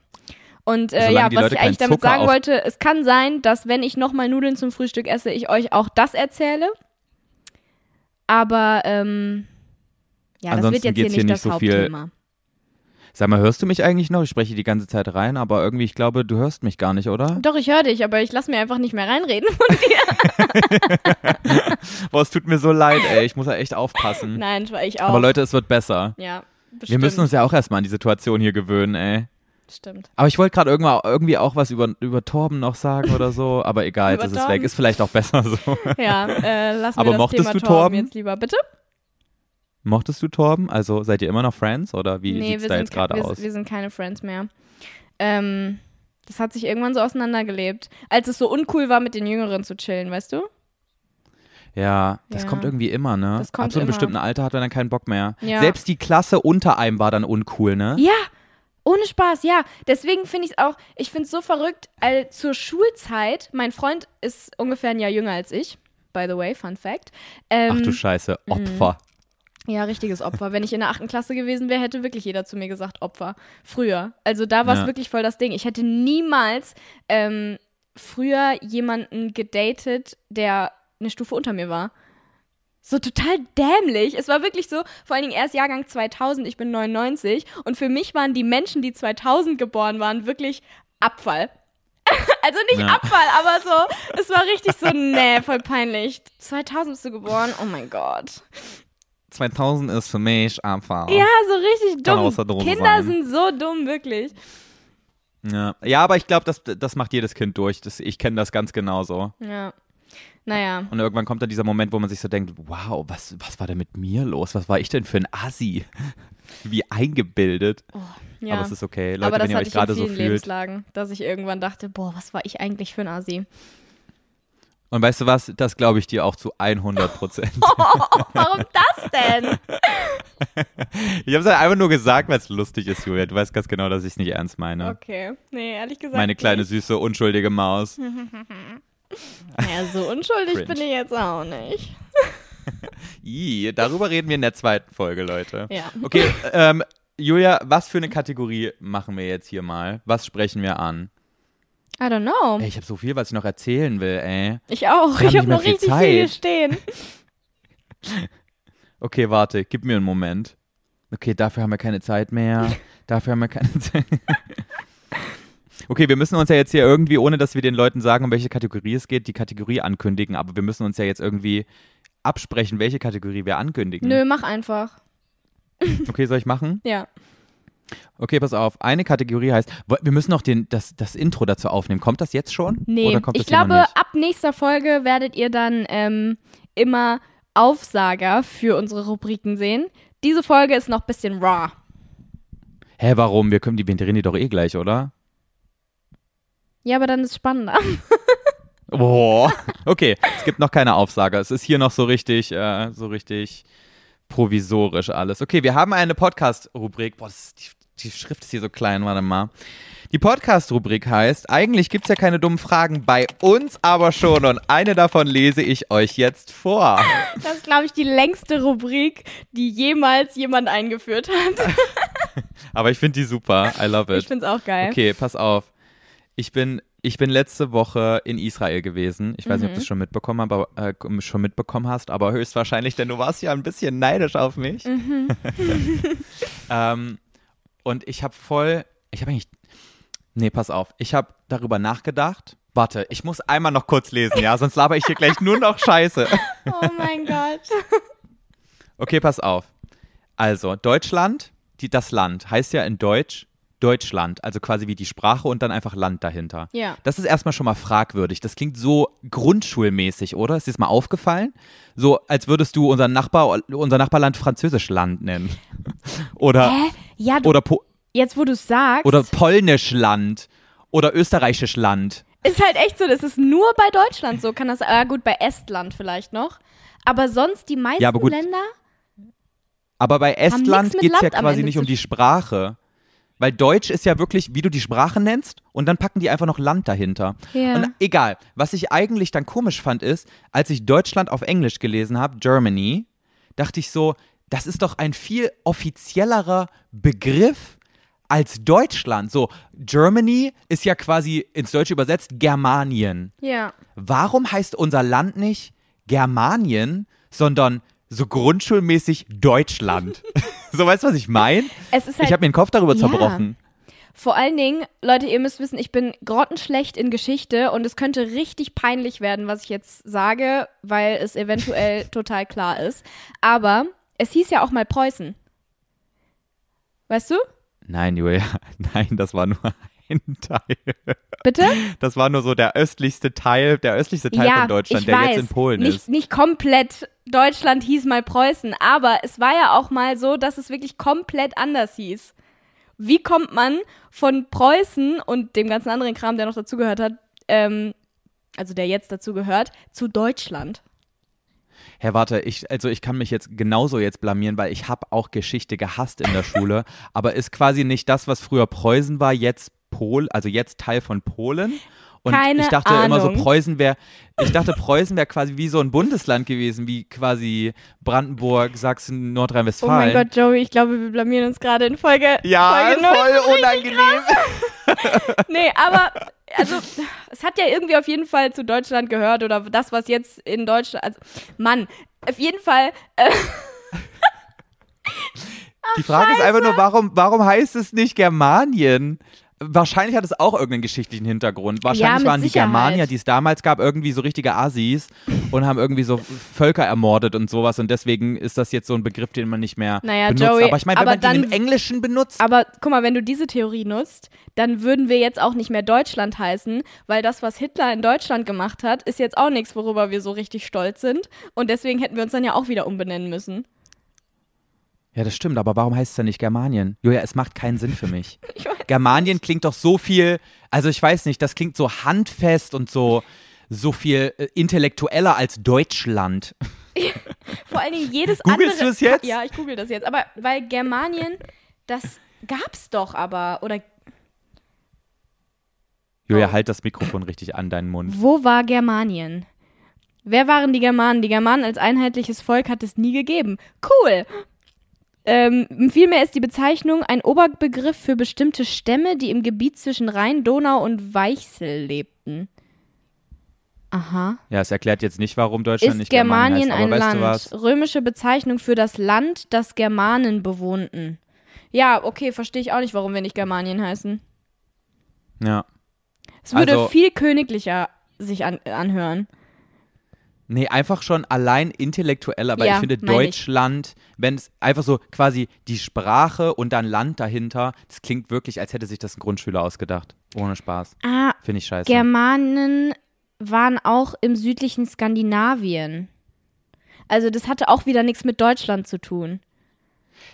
Und äh, Solange ja, was Leute ich eigentlich damit Zucker sagen wollte, es kann sein, dass wenn ich nochmal Nudeln zum Frühstück esse, ich euch auch das erzähle. Aber ähm, ja, das wird Ansonsten jetzt hier nicht hier das nicht so viel- Hauptthema. Sag mal, hörst du mich eigentlich noch? Ich spreche die ganze Zeit rein, aber irgendwie, ich glaube, du hörst mich gar nicht, oder? Doch, ich höre dich, aber ich lasse mir einfach nicht mehr reinreden von dir. (laughs) Boah, es tut mir so leid, ey. Ich muss ja echt aufpassen. Nein, ich auch. aber Leute, es wird besser. ja, bestimmt. Wir müssen uns ja auch erstmal an die Situation hier gewöhnen, ey. Stimmt. Aber ich wollte gerade irgendwie auch was über, über Torben noch sagen oder so, aber egal, jetzt ist es weg. Ist vielleicht auch besser so. (laughs) Ja, äh, lassen Aber wir das mochtest Thema du Torben Torben? jetzt lieber, bitte? Mochtest du Torben? Also seid ihr immer noch Friends oder wie nee, sieht's wir da jetzt gerade aus? wir sind keine Friends mehr. Ähm, das hat sich irgendwann so auseinandergelebt. Als es so uncool war, mit den Jüngeren zu chillen, weißt du? Ja, das Ja. kommt irgendwie immer, ne? Das kommt Ab so einem bestimmten Alter hat man dann keinen Bock mehr. Ja. Selbst die Klasse unter einem war dann uncool, ne? Ja, ohne Spaß, ja. Deswegen finde ich es auch, ich finde es so verrückt, all, zur Schulzeit, mein Freund ist ungefähr ein Jahr jünger als ich, by the way, Fun Fact. Ähm, Ach du Scheiße, mhm. Opfer. Ja, richtiges Opfer. Wenn ich in der achten Klasse gewesen wäre, hätte wirklich jeder zu mir gesagt, Opfer. Früher. Also da war es Ja. wirklich voll das Ding. Ich hätte niemals ähm, früher jemanden gedatet, der eine Stufe unter mir war. So total dämlich. Es war wirklich so, vor allen Dingen erst Jahrgang 2000, ich bin 99 und für mich waren die Menschen, die 2000 geboren waren, wirklich Abfall. (laughs) Also nicht Ja. Abfall, aber so, es war richtig so, nee, voll peinlich. 2000 bist du geboren, oh mein Gott. 2000 ist für mich einfach. Ja, so richtig dumm. Kinder sein. sind so dumm, wirklich. Ja, ja aber ich glaube, das, das macht jedes Kind durch. Das, ich kenne das ganz genauso. Ja. Naja. Und irgendwann kommt dann dieser Moment, wo man sich so denkt, wow, was, was war denn mit mir los? Was war ich denn für ein Assi? (laughs) Wie eingebildet. Ja. Aber es ist okay. Leute, Aber das wenn ihr hatte euch ich in gerade so fühlt. Lebenslagen, dass ich irgendwann dachte, boah, was war ich eigentlich für ein Asi? Und weißt du was? Das glaube ich dir auch zu 100 Prozent. (laughs) Warum das denn? ich habe es halt einfach nur gesagt, weil es lustig ist, Julia. Du weißt ganz genau, dass ich es nicht ernst meine. Okay. Nee, ehrlich gesagt. Meine kleine, nicht. süße, unschuldige Maus. (laughs) Naja, so unschuldig Cringe. bin ich jetzt auch nicht. (laughs) Ih, darüber reden wir in der zweiten Folge, Leute. Ja. Okay, ähm, Julia, was für eine Kategorie machen wir jetzt hier mal? Was sprechen wir an? I don't know. Ey, ich habe so viel, was ich noch erzählen will, ey. Ich auch. Ich nicht habe noch viel richtig viel hier Zeit. stehen. (laughs) Okay, warte, gib mir einen Moment. Okay, dafür haben wir keine Zeit mehr. (laughs) Dafür haben wir keine Zeit. Okay, wir müssen uns ja jetzt hier irgendwie, ohne dass wir den Leuten sagen, um welche Kategorie es geht, die Kategorie ankündigen. Aber wir müssen uns ja jetzt irgendwie absprechen, welche Kategorie wir ankündigen. Nö, mach einfach. (laughs) Okay, soll ich machen? Ja. Okay, pass auf. Eine Kategorie heißt, wir müssen noch den, das, das Intro dazu aufnehmen. Kommt das jetzt schon? Nee, ich glaube, ab nächster Folge werdet ihr dann ähm, immer Aufsager für unsere Rubriken sehen. Diese Folge ist noch ein bisschen raw. Hä, warum? Wir können die, die doch eh gleich, oder? Ja, aber dann ist es spannender. (laughs) Boah. Okay, es gibt noch keine Aufsage. Es ist hier noch so richtig, äh, so richtig provisorisch alles. Okay, wir haben eine Podcast-Rubrik. Boah, die, die Schrift ist hier so klein, warte mal. Die Podcast-Rubrik heißt, eigentlich gibt es ja keine dummen Fragen, bei uns aber schon. Und eine davon lese ich euch jetzt vor. Das ist, glaube ich, die längste Rubrik, die jemals jemand eingeführt hat. (laughs) Aber ich finde die super. I love it. Ich finde es auch geil. Okay, pass auf. Ich bin, ich bin letzte Woche in Israel gewesen. Ich weiß nicht, ob du es schon mitbekommen, aber, äh, schon mitbekommen hast, aber höchstwahrscheinlich, denn du warst ja ein bisschen neidisch auf mich. (laughs) (laughs) ähm, und ich habe voll, ich habe eigentlich, nee, pass auf, ich habe darüber nachgedacht, Warte, ich muss einmal noch kurz lesen, ja, sonst laber ich hier gleich nur noch Scheiße. (laughs) Oh mein Gott. Okay, pass auf. Also, Deutschland, die, das Land, heißt ja in Deutsch Deutschland, also quasi wie die Sprache und dann einfach Land dahinter. Ja. Das ist erstmal schon mal fragwürdig. Das klingt so grundschulmäßig, oder? Ist dir das mal aufgefallen? So, als würdest du unser Nachbar, unser Nachbarland Französisch Land nennen. (laughs) Oder, Hä? Ja, du, oder, po jetzt wo du es sagst, oder Polnisch Land. Oder Österreichisch Land. ist halt echt so, das ist nur bei Deutschland so. Kann das, ah gut, bei Estland vielleicht noch. Aber sonst die meisten Ja, aber gut. Länder, Aber bei Estland geht es ja quasi nicht um die Sprache. Weil Deutsch ist ja wirklich, wie du die Sprache nennst, und dann packen die einfach noch Land dahinter. Ja. Und egal, was ich eigentlich dann komisch fand, ist, als ich Deutschland auf Englisch gelesen habe, Germany, dachte ich so, das ist doch ein viel offiziellerer Begriff als Deutschland. So, Germany ist ja quasi ins Deutsche übersetzt Germanien. ja. Warum heißt unser Land nicht Germanien, sondern so grundschulmäßig Deutschland? (laughs) so, weißt du, was ich meine? Halt, Ich habe mir den Kopf darüber Ja. zerbrochen. Vor allen Dingen, Leute, ihr müsst wissen, ich bin grottenschlecht in Geschichte und es könnte richtig peinlich werden, was ich jetzt sage, weil es eventuell (laughs) total klar ist. Aber es hieß ja auch mal Preußen. Weißt du? Nein, Julia, (laughs) nein, das war nur ein (laughs) Teil. Bitte? Das war nur so der östlichste Teil, der östlichste Teil ja, von Deutschland, der weiß, jetzt in Polen nicht, ist. Nicht komplett Deutschland hieß mal Preußen, aber es war ja auch mal so, dass es wirklich komplett anders hieß. Wie kommt man von Preußen und dem ganzen anderen Kram, der noch dazugehört hat, ähm, also der jetzt dazugehört, zu Deutschland? Herr, warte, ich, also ich kann mich jetzt genauso jetzt blamieren, weil ich habe auch Geschichte gehasst in der Schule, (laughs) aber ist quasi nicht das, was früher Preußen war, jetzt Pol, also jetzt Teil von Polen. Und Keine ich dachte immer so, Ahnung. Preußen wäre, (laughs) ich dachte, Preußen wäre quasi wie so ein Bundesland gewesen, wie quasi Brandenburg, Sachsen, Oh mein Nordrhein-Westfalen. Gott, Joey, ich glaube, wir blamieren uns gerade in Folge. ja, Folge voll unangenehm. (laughs) Nee, aber also es hat ja irgendwie auf jeden Fall zu Deutschland gehört oder das, was jetzt in Deutschland. Also, Mann, auf jeden Fall. Äh, (laughs) Die Frage ist einfach nur, warum, warum heißt es nicht Germanien? Wahrscheinlich hat es auch irgendeinen geschichtlichen Hintergrund. Wahrscheinlich mit waren die Sicherheit. Germanier, die es damals gab, irgendwie so richtige Assis und haben irgendwie so Völker ermordet und sowas. Und deswegen ist das jetzt so ein Begriff, den man nicht mehr Naja, benutzt. Joey, aber ich meine, wenn man den dann- im Englischen benutzt, aber guck mal, wenn du diese Theorie nutzt, dann würden wir jetzt auch nicht mehr Deutschland heißen, weil das, was Hitler in Deutschland gemacht hat, ist jetzt auch nichts, worüber wir so richtig stolz sind. Und deswegen hätten wir uns dann ja auch wieder umbenennen müssen. Ja, das stimmt, aber warum heißt es dann nicht Germanien? Julia, es macht keinen Sinn für mich. (laughs) Germanien klingt doch so viel, also ich weiß nicht, das klingt so handfest und so, so viel äh, intellektueller als Deutschland. Vor allen Dingen jedes Googlest andere. du es jetzt? Ja, ich google das jetzt. Aber weil Germanien, das gab's doch aber. Oder Julia, Oh. halt das Mikrofon richtig an deinen Mund. Wo war Germanien? Wer waren die Germanen? Die Germanen als einheitliches Volk hat es nie gegeben. Cool. Ähm, vielmehr ist die Bezeichnung ein Oberbegriff für bestimmte Stämme, die im Gebiet zwischen Rhein, Donau und Weichsel lebten. Aha. Ja, es erklärt jetzt nicht, warum Deutschland Ist nicht Germanien Germanien heißt, ein Land? Römische Bezeichnung für das Land, das Germanen bewohnten. Ja, okay, verstehe ich auch nicht, warum wir nicht Germanien heißen. Ja. Es würde Also- viel königlicher sich an, anhören. Nee, einfach schon allein intellektuell, aber Ja, ich finde mein ich. Deutschland, wenn es einfach so quasi die Sprache und dann Land dahinter, das klingt wirklich, als hätte sich das ein Grundschüler ausgedacht. Ohne Spaß. Ah, Finde ich scheiße. Germanen waren auch im südlichen Skandinavien. Also das hatte auch wieder nichts mit Deutschland zu tun.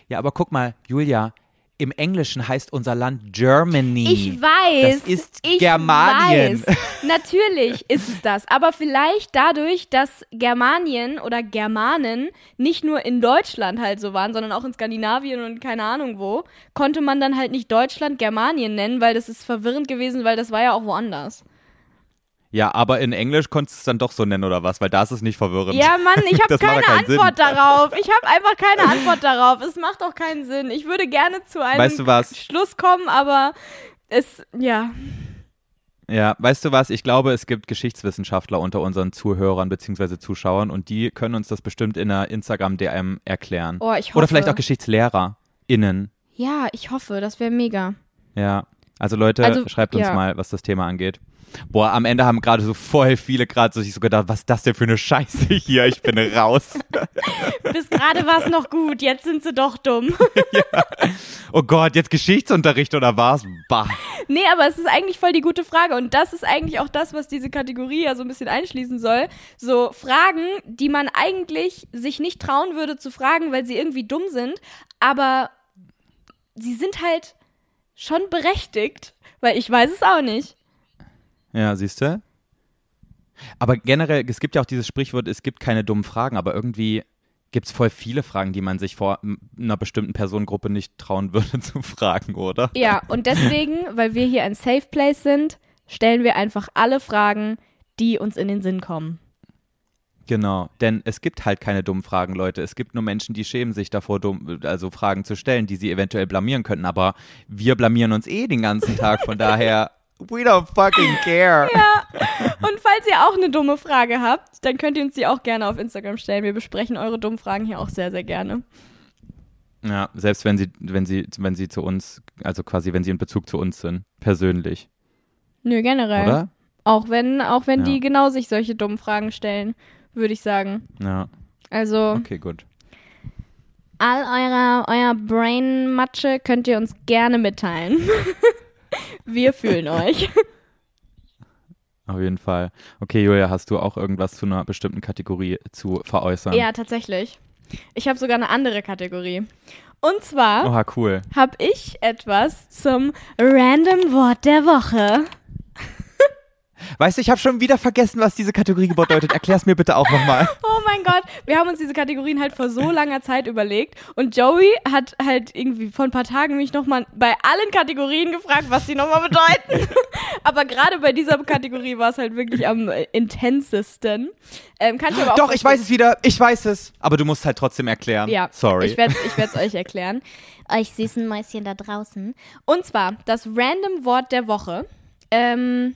ja, aber guck mal, Julia, im Englischen heißt unser Land Germany. Ich weiß. Das ist ich Germanien. Weiß. Natürlich ist es das. Aber vielleicht dadurch, dass Germanien oder Germanen nicht nur in Deutschland halt so waren, sondern auch in Skandinavien und keine Ahnung wo, konnte man dann halt nicht Deutschland Germanien nennen, weil das ist verwirrend gewesen, weil das war ja auch woanders. Ja, aber in Englisch konntest du es dann doch so nennen oder was, weil da ist es nicht verwirrend. Ja, Mann, ich (laughs) habe keine keinen Sinn. Antwort darauf. Ich habe einfach keine Antwort darauf. Es macht doch keinen Sinn. Ich würde gerne zu einem Weißt du was? Schluss kommen, aber es, ja. Ja, weißt du was? Ich glaube, es gibt Geschichtswissenschaftler unter unseren Zuhörern bzw. Zuschauern und die können uns das bestimmt in einer Instagram-DM erklären. Oh, ich hoffe. Oder vielleicht auch GeschichtslehrerInnen. Ja, ich hoffe, das wäre mega. Ja. Also Leute, Also, schreibt uns ja. mal, was das Thema angeht. Boah, am Ende haben gerade so voll viele gerade so sich so gedacht, was ist das denn für eine Scheiße hier? Ich bin raus. (laughs) Bis gerade war es noch gut, jetzt sind sie doch dumm. (laughs) ja. Oh Gott, jetzt Geschichtsunterricht oder was? Bah. Nee, aber es ist eigentlich voll die gute Frage und das ist eigentlich auch das, was diese Kategorie ja so ein bisschen einschließen soll. So Fragen, die man eigentlich sich nicht trauen würde zu fragen, weil sie irgendwie dumm sind, aber sie sind halt schon berechtigt, weil ich weiß es auch nicht. Ja, siehst du? Aber generell, es gibt ja auch dieses Sprichwort, es gibt keine dummen Fragen, aber irgendwie gibt es voll viele Fragen, die man sich vor einer bestimmten Personengruppe nicht trauen würde (laughs) zu fragen, oder? Ja, und deswegen, weil wir hier ein Safe Place sind, stellen wir einfach alle Fragen, die uns in den Sinn kommen. Genau, denn es gibt halt keine dummen Fragen, Leute. Es gibt nur Menschen, die schämen sich davor, dumm, also Fragen zu stellen, die sie eventuell blamieren könnten. Aber wir blamieren uns eh den ganzen Tag, von daher (laughs) We don't fucking care. (laughs) Ja. Und falls ihr auch eine dumme Frage habt, dann könnt ihr uns die auch gerne auf Instagram stellen. Wir besprechen eure dummen Fragen hier auch sehr, sehr gerne. Ja, selbst wenn sie, wenn sie, wenn sie zu uns, also quasi, wenn sie in Bezug zu uns sind, persönlich. Nö, generell. Oder? Auch wenn, auch wenn Ja. die genau sich solche dummen Fragen stellen, würde ich sagen. Ja. Also, Okay, gut. all eurer, euer Brain-Matsche könnt ihr uns gerne mitteilen. (laughs) Wir fühlen euch. (laughs) Auf jeden Fall. Okay, Julia, hast du auch irgendwas zu einer bestimmten Kategorie zu veräußern? Ja, tatsächlich. Ich habe sogar eine andere Kategorie. Und zwar cool. habe ich etwas zum Random Wort der Woche. Weißt du, ich habe schon wieder vergessen, was diese Kategorie bedeutet. Erklär's mir bitte auch nochmal. (laughs) Oh mein Gott, wir haben uns diese Kategorien halt vor so langer Zeit überlegt und Joey hat halt irgendwie vor ein paar Tagen mich nochmal bei allen Kategorien gefragt, was die nochmal bedeuten. (laughs) Aber gerade bei dieser Kategorie war es halt wirklich am äh, intensesten. Ähm, kann ich aber auch Doch, ich weiß es wieder. Ich weiß es. Aber du musst halt trotzdem erklären. Ja, Sorry. ich werde ich es (laughs) euch erklären. Euch süßen Mäuschen da draußen. Und zwar das random Wort der Woche. Ähm,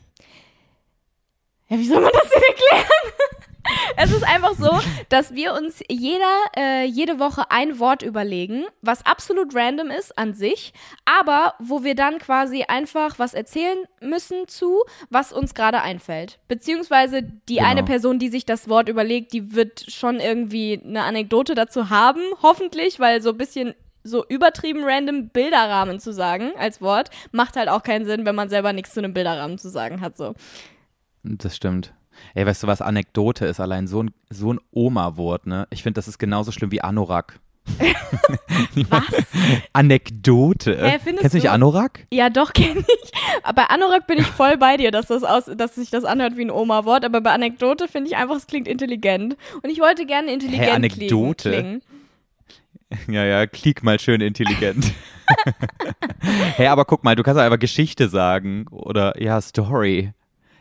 ja, wie soll man das denn erklären? (laughs) Es ist einfach so, dass wir uns jeder, äh, jede Woche ein Wort überlegen, was absolut random ist an sich, aber wo wir dann quasi einfach was erzählen müssen zu, was uns gerade einfällt. Beziehungsweise die Genau. eine Person, die sich das Wort überlegt, die wird schon irgendwie eine Anekdote dazu haben, hoffentlich, weil so ein bisschen so übertrieben random Bilderrahmen zu sagen als Wort macht halt auch keinen Sinn, wenn man selber nichts zu einem Bilderrahmen zu sagen hat. So. Das stimmt. Ey, weißt du, was Anekdote ist? Allein so ein, so ein Oma-Wort, ne? Ich finde, das ist genauso schlimm wie Anorak. (laughs) Was? Anekdote. Findest Kennst du nicht? Anorak? Ja, doch, (laughs) kenne ich. Aber bei Anorak bin ich voll bei dir, dass, das aus, dass sich das anhört wie ein Oma-Wort. Aber bei Anekdote finde ich einfach, es klingt intelligent. Und ich wollte gerne intelligent Anekdote? klingen. Ja, ja, klick mal schön intelligent. (laughs) hey, aber guck mal, du kannst einfach Geschichte sagen oder ja, Story.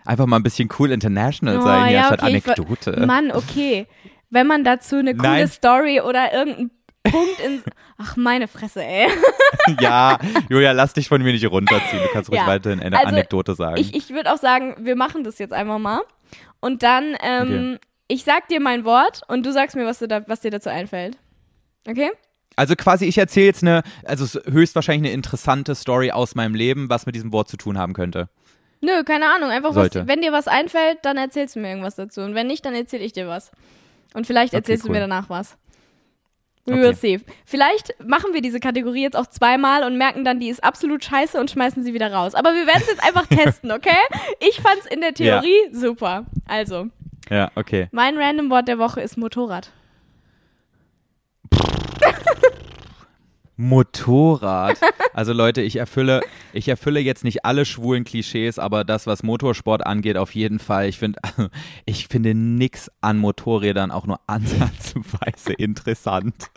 Einfach mal ein bisschen cool international Oh, sein, ja, statt okay, Anekdote. Mann, okay. Wenn man dazu eine coole Nein. Story oder irgendeinen Punkt in. Ach, meine Fresse, ey. (laughs) ja, Julia, lass dich von mir nicht runterziehen. Du kannst ruhig Ja. weiterhin eine Also, Anekdote sagen. Ich, ich würde auch sagen, wir machen das jetzt einfach mal. Und dann, ähm, ich sag dir mein Wort und du sagst mir, was, da, was dir dazu einfällt. Okay? also quasi, ich erzähle jetzt eine, also höchstwahrscheinlich eine interessante Story aus meinem Leben, was mit diesem Wort zu tun haben könnte. Nö, keine Ahnung. Einfach, was, wenn dir was einfällt, dann erzählst du mir irgendwas dazu. Und wenn nicht, dann erzähle ich dir was. Und vielleicht Okay, erzählst cool. du mir danach was. We Okay. will see. Vielleicht machen wir diese Kategorie jetzt auch zweimal und merken dann, die ist absolut scheiße und schmeißen sie wieder raus. Aber wir werden es jetzt einfach (laughs) testen, okay? Ich fand's in der Theorie super. Also, Ja, okay. mein Random Wort der Woche ist Motorrad. Motorrad. Also Leute, ich erfülle, ich erfülle jetzt nicht alle schwulen Klischees, aber das, was Motorsport angeht, auf jeden Fall. Ich finde, (laughs) ich finde nix an Motorrädern auch nur ansatzweise (laughs) interessant.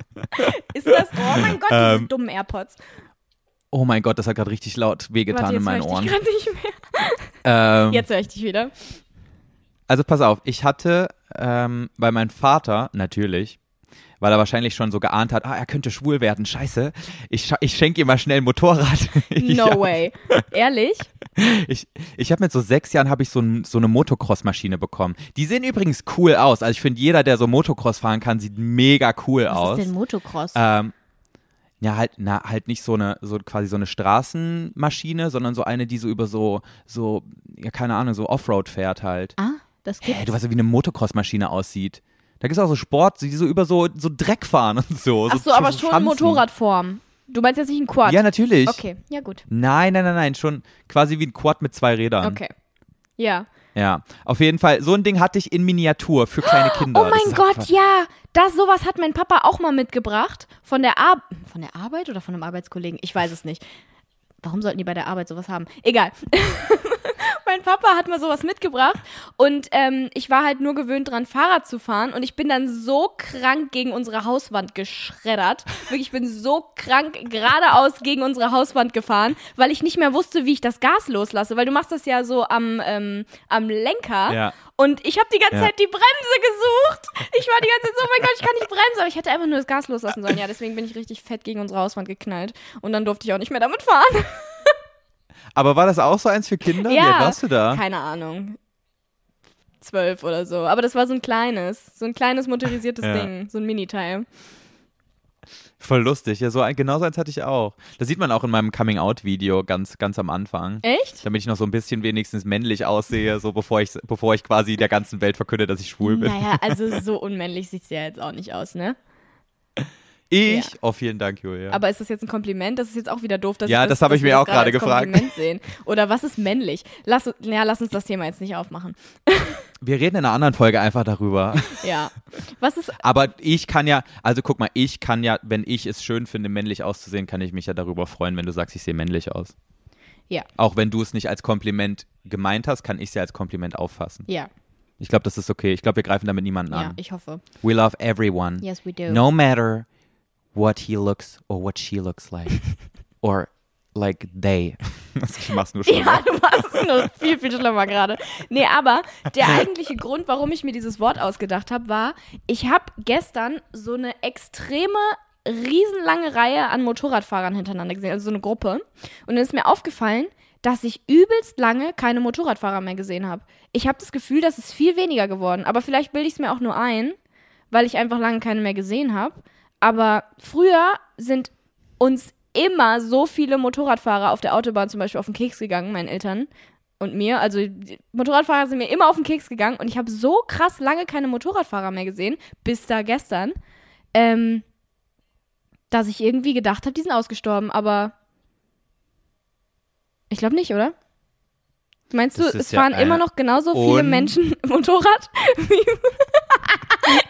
Ist das? Oh mein Gott, diese Ähm, dummen AirPods. Oh mein Gott, das hat gerade richtig laut wehgetan Warte, in meinen ich Ohren. gerade nicht mehr. Ähm, Jetzt höre ich dich wieder. Also pass auf, ich hatte, ähm, weil mein Vater, natürlich, weil er wahrscheinlich schon so geahnt hat, ah, er könnte schwul werden, scheiße, ich, sch ich schenke ihm mal schnell ein Motorrad. (laughs) No hab- way. Ehrlich? (laughs) Ich, ich habe mit so sechs Jahren habe ich so, ein, so eine Motocross-Maschine bekommen. Die sehen übrigens cool aus. Also ich finde, jeder, der so Motocross fahren kann, sieht mega cool aus. Motocross? Ähm, Ja, halt, na, halt nicht so eine, so quasi so eine Straßenmaschine, sondern so eine, die so über so, so, ja, keine Ahnung, so Offroad fährt halt. Ah, das Hä, gibt's. du weißt ja, wie eine Motocross-Maschine aussieht. Da gibt es auch so Sport, die so über so, so Dreck fahren und so. Ach so, aber schon in. Motorradform. Du meinst jetzt nicht ein Quad? Ja, natürlich. Okay, ja gut. Nein, nein, nein, nein, schon quasi wie ein Quad mit zwei Rädern. Okay. Ja. Ja, auf jeden Fall. So ein Ding hatte ich in Miniatur für kleine (gasps) Kinder. Oh mein Gott, einfach- ja. Das sowas hat mein Papa auch mal mitgebracht von der Ar von der Arbeit oder von einem Arbeitskollegen? Ich weiß es nicht. Warum sollten die bei der Arbeit sowas haben? Egal. (laughs) mein Papa hat mal sowas mitgebracht und ähm, ich war halt nur gewöhnt dran, Fahrrad zu fahren und ich bin dann so krank gegen unsere Hauswand geschreddert. Wirklich, ich bin so krank geradeaus gegen unsere Hauswand gefahren, weil ich nicht mehr wusste, wie ich das Gas loslasse, weil du machst das ja so am, ähm, am Lenker Ja. und ich habe die ganze Ja. Zeit die Bremse gesucht. Ich war die ganze Zeit so, oh mein Gott, ich kann nicht bremsen, aber ich hätte einfach nur das Gas loslassen sollen. Ja, deswegen bin ich richtig fett gegen unsere Hauswand geknallt und dann durfte ich auch nicht mehr damit fahren. Aber war das auch so eins für Kinder? Wie alt warst du da? Keine Ahnung. Zwölf oder so. Aber das war so ein kleines, so ein kleines motorisiertes (laughs) Ja. Ding, so ein Miniteil. Voll lustig. Ja, so ein, genau so eins hatte ich auch. Das sieht man auch in meinem Coming-out-Video ganz, ganz am Anfang. Echt? Damit ich noch so ein bisschen wenigstens männlich aussehe, so bevor ich, bevor ich quasi der ganzen Welt verkünde, dass ich schwul bin. Naja, also (laughs) so unmännlich sieht's ja jetzt auch nicht aus, ne? Ich? Ja. Oh, vielen Dank, Julia. Aber ist das jetzt ein Kompliment? Das ist jetzt auch wieder doof, dass Ja, ich das das, habe ich mir auch gerade gefragt. Kompliment sehen. Oder was ist männlich? Lass, ja, lass uns das Thema jetzt nicht aufmachen. (laughs) Wir reden in einer anderen Folge einfach darüber. Ja. Was ist Aber ich kann ja, also guck mal, ich kann ja, wenn ich es schön finde, männlich auszusehen, kann ich mich ja darüber freuen, wenn du sagst, ich sehe männlich aus. Ja. Auch wenn du es nicht als Kompliment gemeint hast, kann ich es ja als Kompliment auffassen. Ja, Ich glaube, das ist okay. Ich glaube, wir greifen damit niemanden ja, an. ich hoffe. We love everyone. Yes, we do. No matter what he looks or what she looks like. (laughs) or like they. ich mach's nur schon. Ja, du machst es nur viel, viel schlimmer gerade. Nee, aber der (laughs) eigentliche Grund, warum ich mir dieses Wort ausgedacht habe, war, ich habe gestern so eine extreme, riesenlange Reihe an Motorradfahrern hintereinander gesehen, also so eine Gruppe. Und dann ist mir aufgefallen, dass ich übelst lange keine Motorradfahrer mehr gesehen habe. Ich habe das Gefühl, dass es viel weniger geworden. Aber vielleicht bilde ich es mir auch nur ein, weil ich einfach lange keine mehr gesehen habe. Aber früher sind uns immer so viele Motorradfahrer auf der Autobahn zum Beispiel auf den Keks gegangen, meinen Eltern und mir. Also Motorradfahrer sind mir immer auf den Keks gegangen und ich habe so krass lange keine Motorradfahrer mehr gesehen, bis da gestern, ähm, dass ich irgendwie gedacht habe, die sind ausgestorben, aber ich glaube nicht, oder? Meinst du, Das es ja fahren eine immer noch genauso viele Menschen (laughs) Motorrad? (laughs)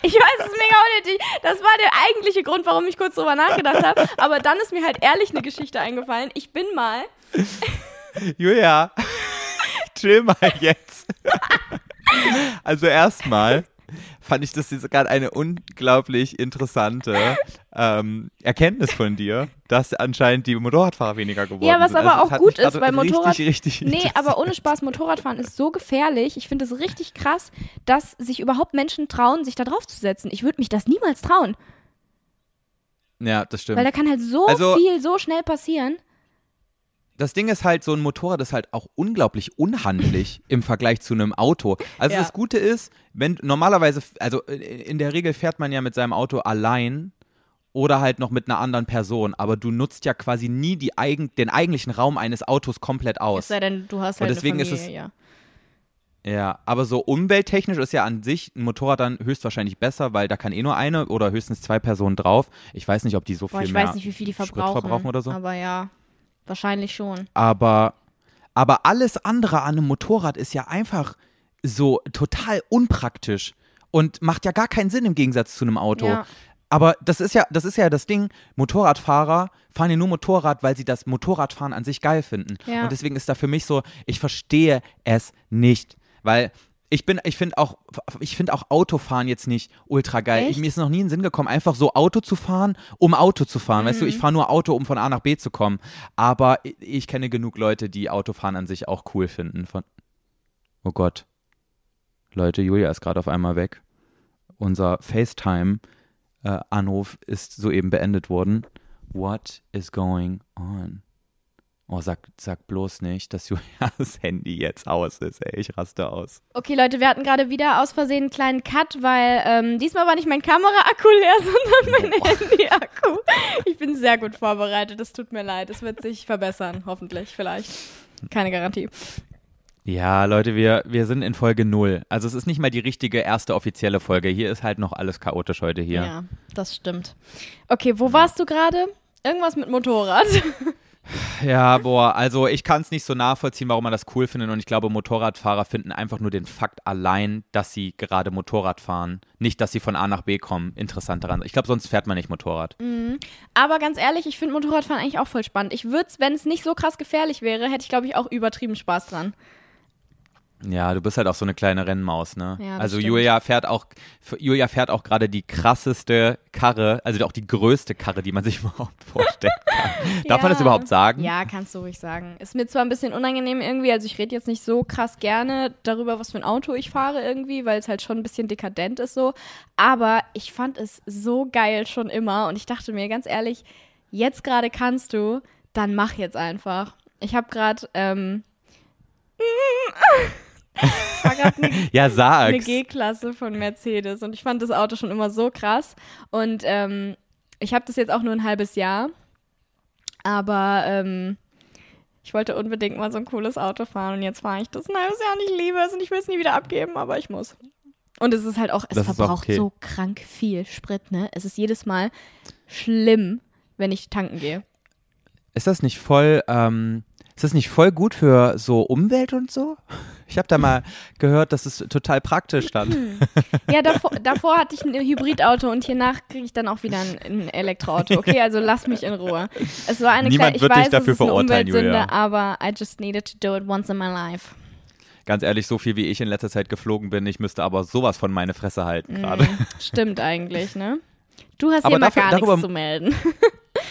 ich weiß, es ist mega unnötig. Das war der eigentliche Grund, warum ich kurz drüber nachgedacht habe. Aber dann ist mir halt ehrlich eine Geschichte eingefallen. Ich bin mal (laughs) Julia, chill mal jetzt. also erstmal (laughs) fand ich das jetzt gerade eine unglaublich interessante ähm, Erkenntnis von dir, dass anscheinend die Motorradfahrer weniger geworden Ja, was sind. aber Also, auch gut ist, weil Motorrad- Richtig, richtig Nee, aber ohne Spaß, Motorradfahren ist so gefährlich. Ich finde es richtig krass, dass sich überhaupt Menschen trauen, sich da drauf zu setzen. Ich würde mich das niemals trauen, Ja, das stimmt. weil da kann halt so Also- viel so schnell passieren. Das Ding ist halt, so ein Motorrad ist halt auch unglaublich unhandlich (laughs) im Vergleich zu einem Auto. Also Ja. das Gute ist, wenn normalerweise, also in der Regel fährt man ja mit seinem Auto allein oder halt noch mit einer anderen Person, aber du nutzt ja quasi nie die eigen, den eigentlichen Raum eines Autos komplett Es aus. sei denn, du hast Und halt deswegen eine ist Familie, es- ja. Ja, aber so umwelttechnisch ist ja an sich ein Motorrad dann höchstwahrscheinlich besser, weil da kann eh nur eine oder höchstens zwei Personen drauf. Ich weiß nicht, ob die so Boah, viel ich mehr weiß nicht, wie viel die Sprit verbrauchen. verbrauchen oder so. Aber ja, wahrscheinlich schon. aber, aber alles andere an einem Motorrad ist ja einfach so total unpraktisch und macht ja gar keinen Sinn im Gegensatz zu einem Auto. Ja. Aber das ist ja, das ist ja das Ding. Motorradfahrer fahren ja nur Motorrad, weil sie das Motorradfahren an sich geil finden. Ja. Und deswegen ist da für mich so, ich verstehe es nicht. Weil ich bin, ich finde auch, ich finde auch Autofahren jetzt nicht ultra geil. Ich, mir ist noch nie in den Sinn gekommen, einfach so Auto zu fahren, um Auto zu fahren. Weißt du, Mhm. ich fahre nur Auto, um von A nach B zu kommen. Aber ich, ich kenne genug Leute, die Autofahren an sich auch cool finden. Von oh Gott. Leute, Julia ist gerade auf einmal weg. Unser FaceTime-Anruf ist soeben beendet worden. What is going on? Oh, sag, sag bloß nicht, dass (laughs) Julias Handy jetzt aus ist, ey. Ich raste aus. Okay, Leute, wir hatten gerade wieder aus Versehen einen kleinen Cut, weil ähm, diesmal war nicht mein Kameraakku leer, (laughs) sondern mein Handy-Akku. Ich bin sehr gut vorbereitet, es tut mir leid. Es wird sich verbessern, hoffentlich, vielleicht. Keine Garantie. Ja, Leute, wir, wir sind in Folge null. Also es ist nicht mal die richtige erste offizielle Folge. Hier ist halt noch alles chaotisch heute hier. Ja, das stimmt. Okay, wo warst du gerade? Irgendwas mit Motorrad. (laughs) Ja, boah, also ich kann es nicht so nachvollziehen, warum man das cool findet und ich glaube, Motorradfahrer finden einfach nur den Fakt allein, dass sie gerade Motorrad fahren, nicht, dass sie von A nach B kommen, interessant daran. Ich glaube, sonst fährt man nicht Motorrad. Mhm. Aber ganz ehrlich, ich finde Motorradfahren eigentlich auch voll spannend. Ich würde es, wenn es nicht so krass gefährlich wäre, hätte ich, glaube ich, auch übertrieben Spaß dran. Ja, du bist halt auch so eine kleine Rennmaus, ne? Ja, also stimmt. Julia fährt auch, Julia fährt auch gerade die krasseste Karre, also auch die größte Karre, die man (laughs) sich überhaupt vorstellen kann. (laughs) Darf man das Ja. überhaupt sagen? Ja, kannst du ruhig sagen. Ist mir zwar ein bisschen unangenehm irgendwie, also ich rede jetzt nicht so krass gerne darüber, was für ein Auto ich fahre irgendwie, weil es halt schon ein bisschen dekadent ist so. Aber ich fand es so geil schon immer und ich dachte mir ganz ehrlich, jetzt gerade kannst du, dann mach jetzt einfach. Ich habe gerade ähm, (laughs) war grad eine (laughs) Ja, eine. G-Klasse von Mercedes und ich fand das Auto schon immer so krass und ähm, ich habe das jetzt auch nur ein halbes Jahr, aber ähm, ich wollte unbedingt mal so ein cooles Auto fahren und jetzt fahre ich das ein halbes Jahr und ich liebe es und ich will es nie wieder abgeben, aber ich muss. Und es ist halt auch, es Das auch verbraucht okay. so krank viel Sprit, ne? Es ist jedes Mal schlimm, wenn ich tanken gehe. Ist das nicht voll, ähm, ist das nicht voll gut für so Umwelt und so? Ich habe da mal gehört, dass es total praktisch dann. Ja, davor, davor hatte ich ein Hybridauto und hiernach kriege ich dann auch wieder ein, ein Elektroauto. Okay, also lass mich in Ruhe. Es war eine Niemand kleine, ich wird dich weiß, dafür es ist eine Umweltsünde, Julia. aber I just needed to do it once in my life. Ganz ehrlich, so viel wie ich in letzter Zeit geflogen bin, ich müsste aber sowas von meine Fresse halten gerade. Mm, stimmt eigentlich, ne? Du hast Aber hier mal dafür- gar nichts darüber- zu melden.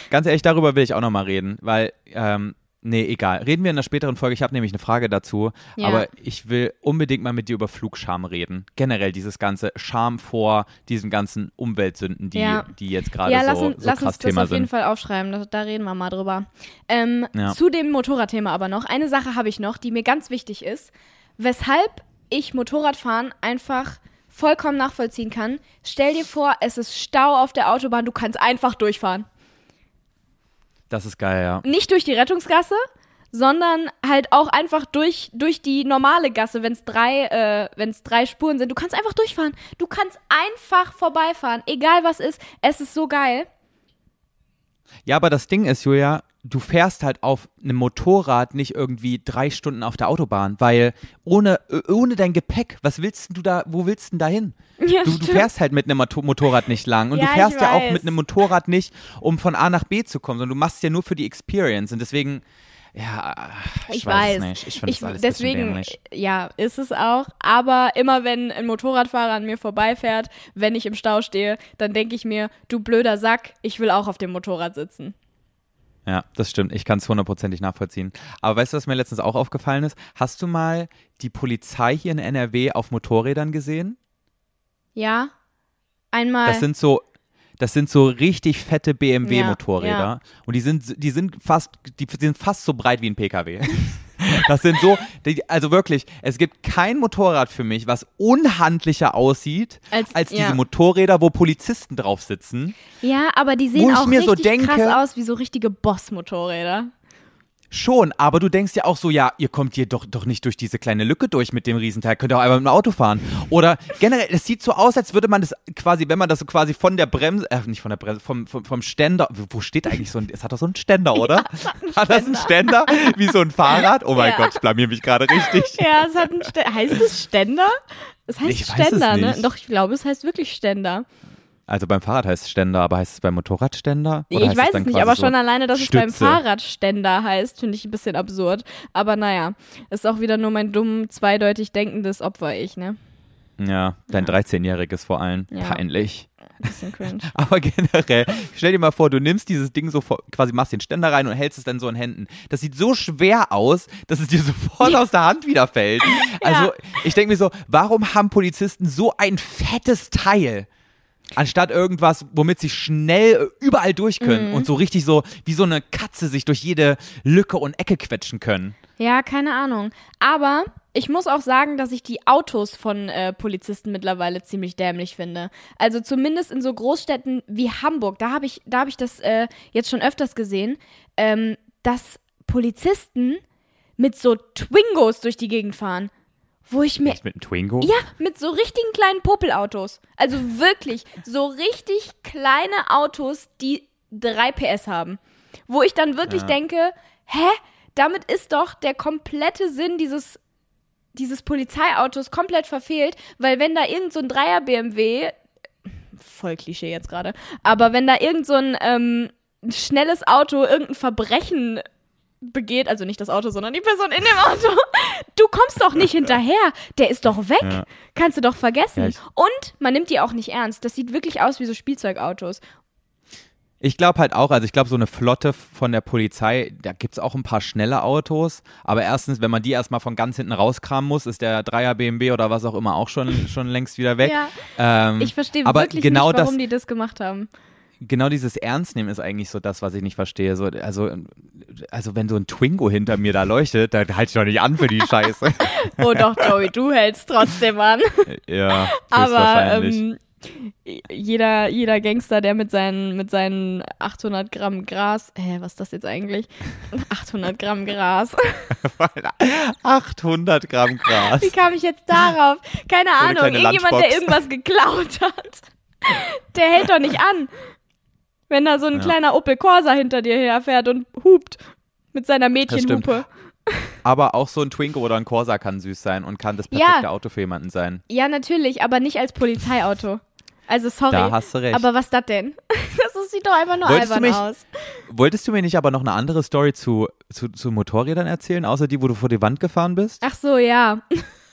Ganz ehrlich, darüber will ich auch nochmal reden, weil, ähm, nee, egal. Reden wir in einer späteren Folge. Ich habe nämlich eine Frage dazu. Ja. Aber ich will unbedingt mal mit dir über Flugscham reden. Generell dieses ganze Scham vor diesen ganzen Umweltsünden, die, Ja. die jetzt gerade Ja, so, lass, uns- so lass krass uns das Thema auf jeden sind. Fall aufschreiben. Da, da reden wir mal drüber. Ähm, Ja. Zu dem Motorradthema aber noch. Eine Sache habe ich noch, die mir ganz wichtig ist. Weshalb ich Motorradfahren einfach vollkommen nachvollziehen kann. Stell dir vor, es ist Stau auf der Autobahn, du kannst einfach durchfahren. Das ist geil, ja. Nicht durch die Rettungsgasse, sondern halt auch einfach durch, durch die normale Gasse, wenn es drei, äh, wenn's drei Spuren sind. Du kannst einfach durchfahren. Du kannst einfach vorbeifahren, egal was ist. Es ist so geil. Ja, aber das Ding ist, Julia, du fährst halt auf einem Motorrad nicht irgendwie drei Stunden auf der Autobahn, weil ohne, ohne dein Gepäck, was willst du da, wo willst du denn da hin? Ja, Du, du fährst halt mit einem Motor Motorrad nicht lang und Ja, du fährst ja auch mit einem Motorrad nicht, um von A nach B zu kommen, sondern du machst es ja nur für die Experience und deswegen, ja, ich, Ich weiß, weiß. nicht. Ich finde alles deswegen, ja, ist es auch. Aber immer wenn ein Motorradfahrer an mir vorbeifährt, wenn ich im Stau stehe, dann denke ich mir, du blöder Sack, ich will auch auf dem Motorrad sitzen. Ja, das stimmt. Ich kann es hundertprozentig nachvollziehen. Aber weißt du, was mir letztens auch aufgefallen ist? Hast du mal die Polizei hier in NRW auf Motorrädern gesehen? Ja, einmal. Das sind so, das sind so richtig fette Ja, BMW-Motorräder. ja. Und die sind, die sind fast, die sind fast so breit wie ein PKW. (laughs) Das sind so, also wirklich, es gibt kein Motorrad für mich, was unhandlicher aussieht Als- als, ja. diese Motorräder, wo Polizisten drauf sitzen. ja, aber die sehen auch mir so richtig denke- krass aus wie so richtige Boss-Motorräder. Schon, aber du denkst ja auch so, ja, ihr kommt hier doch, doch nicht durch diese kleine Lücke durch mit dem Riesenteil, könnt ihr auch einmal mit dem Auto fahren. Oder generell, es sieht so aus, als würde man das quasi, wenn man das so quasi von der Bremse, äh, nicht von der Bremse, vom, vom, vom Ständer, wo steht eigentlich so ein, es hat doch so einen Ständer, (laughs) oder? hat das einen Ständer? Wie so ein Fahrrad? Oh mein Ja. Gott, ich blamier mich gerade richtig. Ja, es hat einen Ständer. Heißt es Ständer? Es heißt Ich Ständer, ne? Doch, ich glaube, es heißt wirklich Ständer. Also beim Fahrrad heißt es Ständer, aber heißt es beim Motorrad Ständer? Oder ich weiß es nicht, aber so schon alleine, dass es beim Stütze? Fahrrad Ständer heißt, finde ich ein bisschen absurd. Aber naja, ist auch wieder nur mein dumm, zweideutig denkendes Opfer ich, ne? Ja, dein 13-jähriges vor allem. Ja. Peinlich. Bisschen cringe. (laughs) Aber generell, stell dir mal vor, du nimmst dieses Ding so vor, quasi machst den Ständer rein und hältst es dann so in Händen. Das sieht so schwer aus, dass es dir (laughs) sofort aus der Hand wieder fällt. (laughs) Also, ich denke mir so, warum haben Polizisten so ein fettes Teil? Anstatt irgendwas, womit sie schnell überall durch können Mhm. und so richtig so wie so eine Katze sich durch jede Lücke und Ecke quetschen können. Ja, keine Ahnung. Aber ich muss auch sagen, dass ich die Autos von äh, Polizisten mittlerweile ziemlich dämlich finde. Also zumindest in so Großstädten wie Hamburg, da habe ich, da hab ich das äh, jetzt schon öfters gesehen, ähm, dass Polizisten mit so Twingos durch die Gegend fahren. Wo ich mir Echt mit einem Twingo? ja, mit so richtigen kleinen Popelautos. Also wirklich, so richtig kleine Autos, die 3 PS haben. Wo ich dann wirklich Ja. denke, hä? Damit ist doch der komplette Sinn dieses, dieses Polizeiautos komplett verfehlt, weil wenn da irgend so ein Dreier BMW, voll Klischee jetzt gerade, aber wenn da irgend so ein ähm, schnelles Auto irgendein Verbrechen begeht, also nicht das Auto, sondern die Person in dem Auto, du kommst doch nicht hinterher. Der ist doch weg. Ja. Kannst du doch vergessen. Ja, Und man nimmt die auch nicht ernst. Das sieht wirklich aus wie so Spielzeugautos. Ich glaube halt auch, also ich glaube, so eine Flotte von der Polizei, da gibt es auch ein paar schnelle Autos. Aber erstens, wenn man die erstmal von ganz hinten rauskramen muss, ist der Dreier BMW oder was auch immer auch schon, schon längst wieder weg. Ja. Ähm, Ich verstehe wirklich genau nicht, warum das, die das gemacht haben. Genau dieses Ernstnehmen ist eigentlich so das, was ich nicht verstehe. So, also, also wenn so ein Twingo hinter mir da leuchtet, dann halte ich doch nicht an für die Scheiße. (laughs) Oh doch, Joey, du hältst trotzdem an. ja, Aber ähm, jeder, jeder Gangster, der mit seinen, mit seinen 800 Gramm Gras, hä, was ist das jetzt eigentlich? (laughs) 800 Gramm Gras. (laughs) 800 Gramm Gras. Wie kam ich jetzt darauf? Keine eine Ahnung. Irgendjemand, der irgendwas geklaut hat. Der hält doch nicht an. Wenn da so ein Ja. kleiner Opel Corsa hinter dir herfährt und hupt mit seiner Mädchenhupe. (laughs) Aber auch so ein Twingo oder ein Corsa kann süß sein und kann das Ja. perfekte Auto für jemanden sein. Ja, natürlich, aber nicht als Polizeiauto. Also sorry. Da hast du recht. Aber was das denn? (laughs) Das sieht doch einfach nur Wolltest du albern mich- aus. Wolltest du mir nicht aber noch eine andere Story zu, zu, zu Motorrädern erzählen, außer die, wo du vor die Wand gefahren bist? Ach so, ja.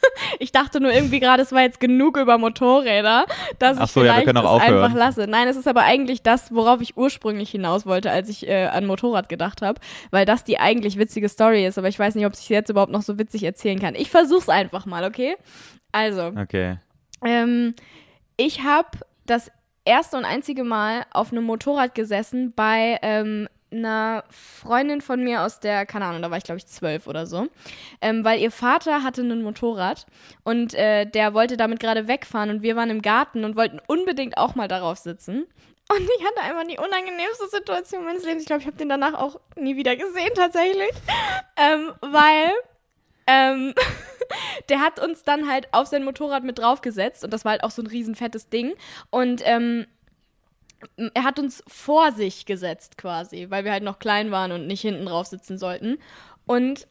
(laughs) Ich dachte nur irgendwie gerade, es war jetzt genug über Motorräder, dass Ach ich so, ja, wir vielleicht auch das aufhören. einfach lasse. Nein, es ist aber eigentlich das, worauf ich ursprünglich hinaus wollte, als ich äh, an Motorrad gedacht habe, weil das die eigentlich witzige Story ist, aber ich weiß nicht, ob ich es jetzt überhaupt noch so witzig erzählen kann. Ich versuch's einfach mal, okay? Also, Okay. ähm, ich habe das erste und einzige Mal auf einem Motorrad gesessen bei ähm, einer Freundin von mir aus der, keine Ahnung, da war ich glaube ich zwölf oder so, ähm, weil ihr Vater hatte ein Motorrad und äh, der wollte damit gerade wegfahren und wir waren im Garten und wollten unbedingt auch mal darauf sitzen. Und ich hatte einfach die unangenehmste Situation meines Lebens. Ich glaube, ich habe den danach auch nie wieder gesehen tatsächlich, ähm, weil ähm, (laughs) der hat uns dann halt auf sein Motorrad mit draufgesetzt und das war halt auch so ein riesen fettes Ding und ähm, er hat uns vor sich gesetzt quasi, weil wir halt noch klein waren und nicht hinten drauf sitzen sollten und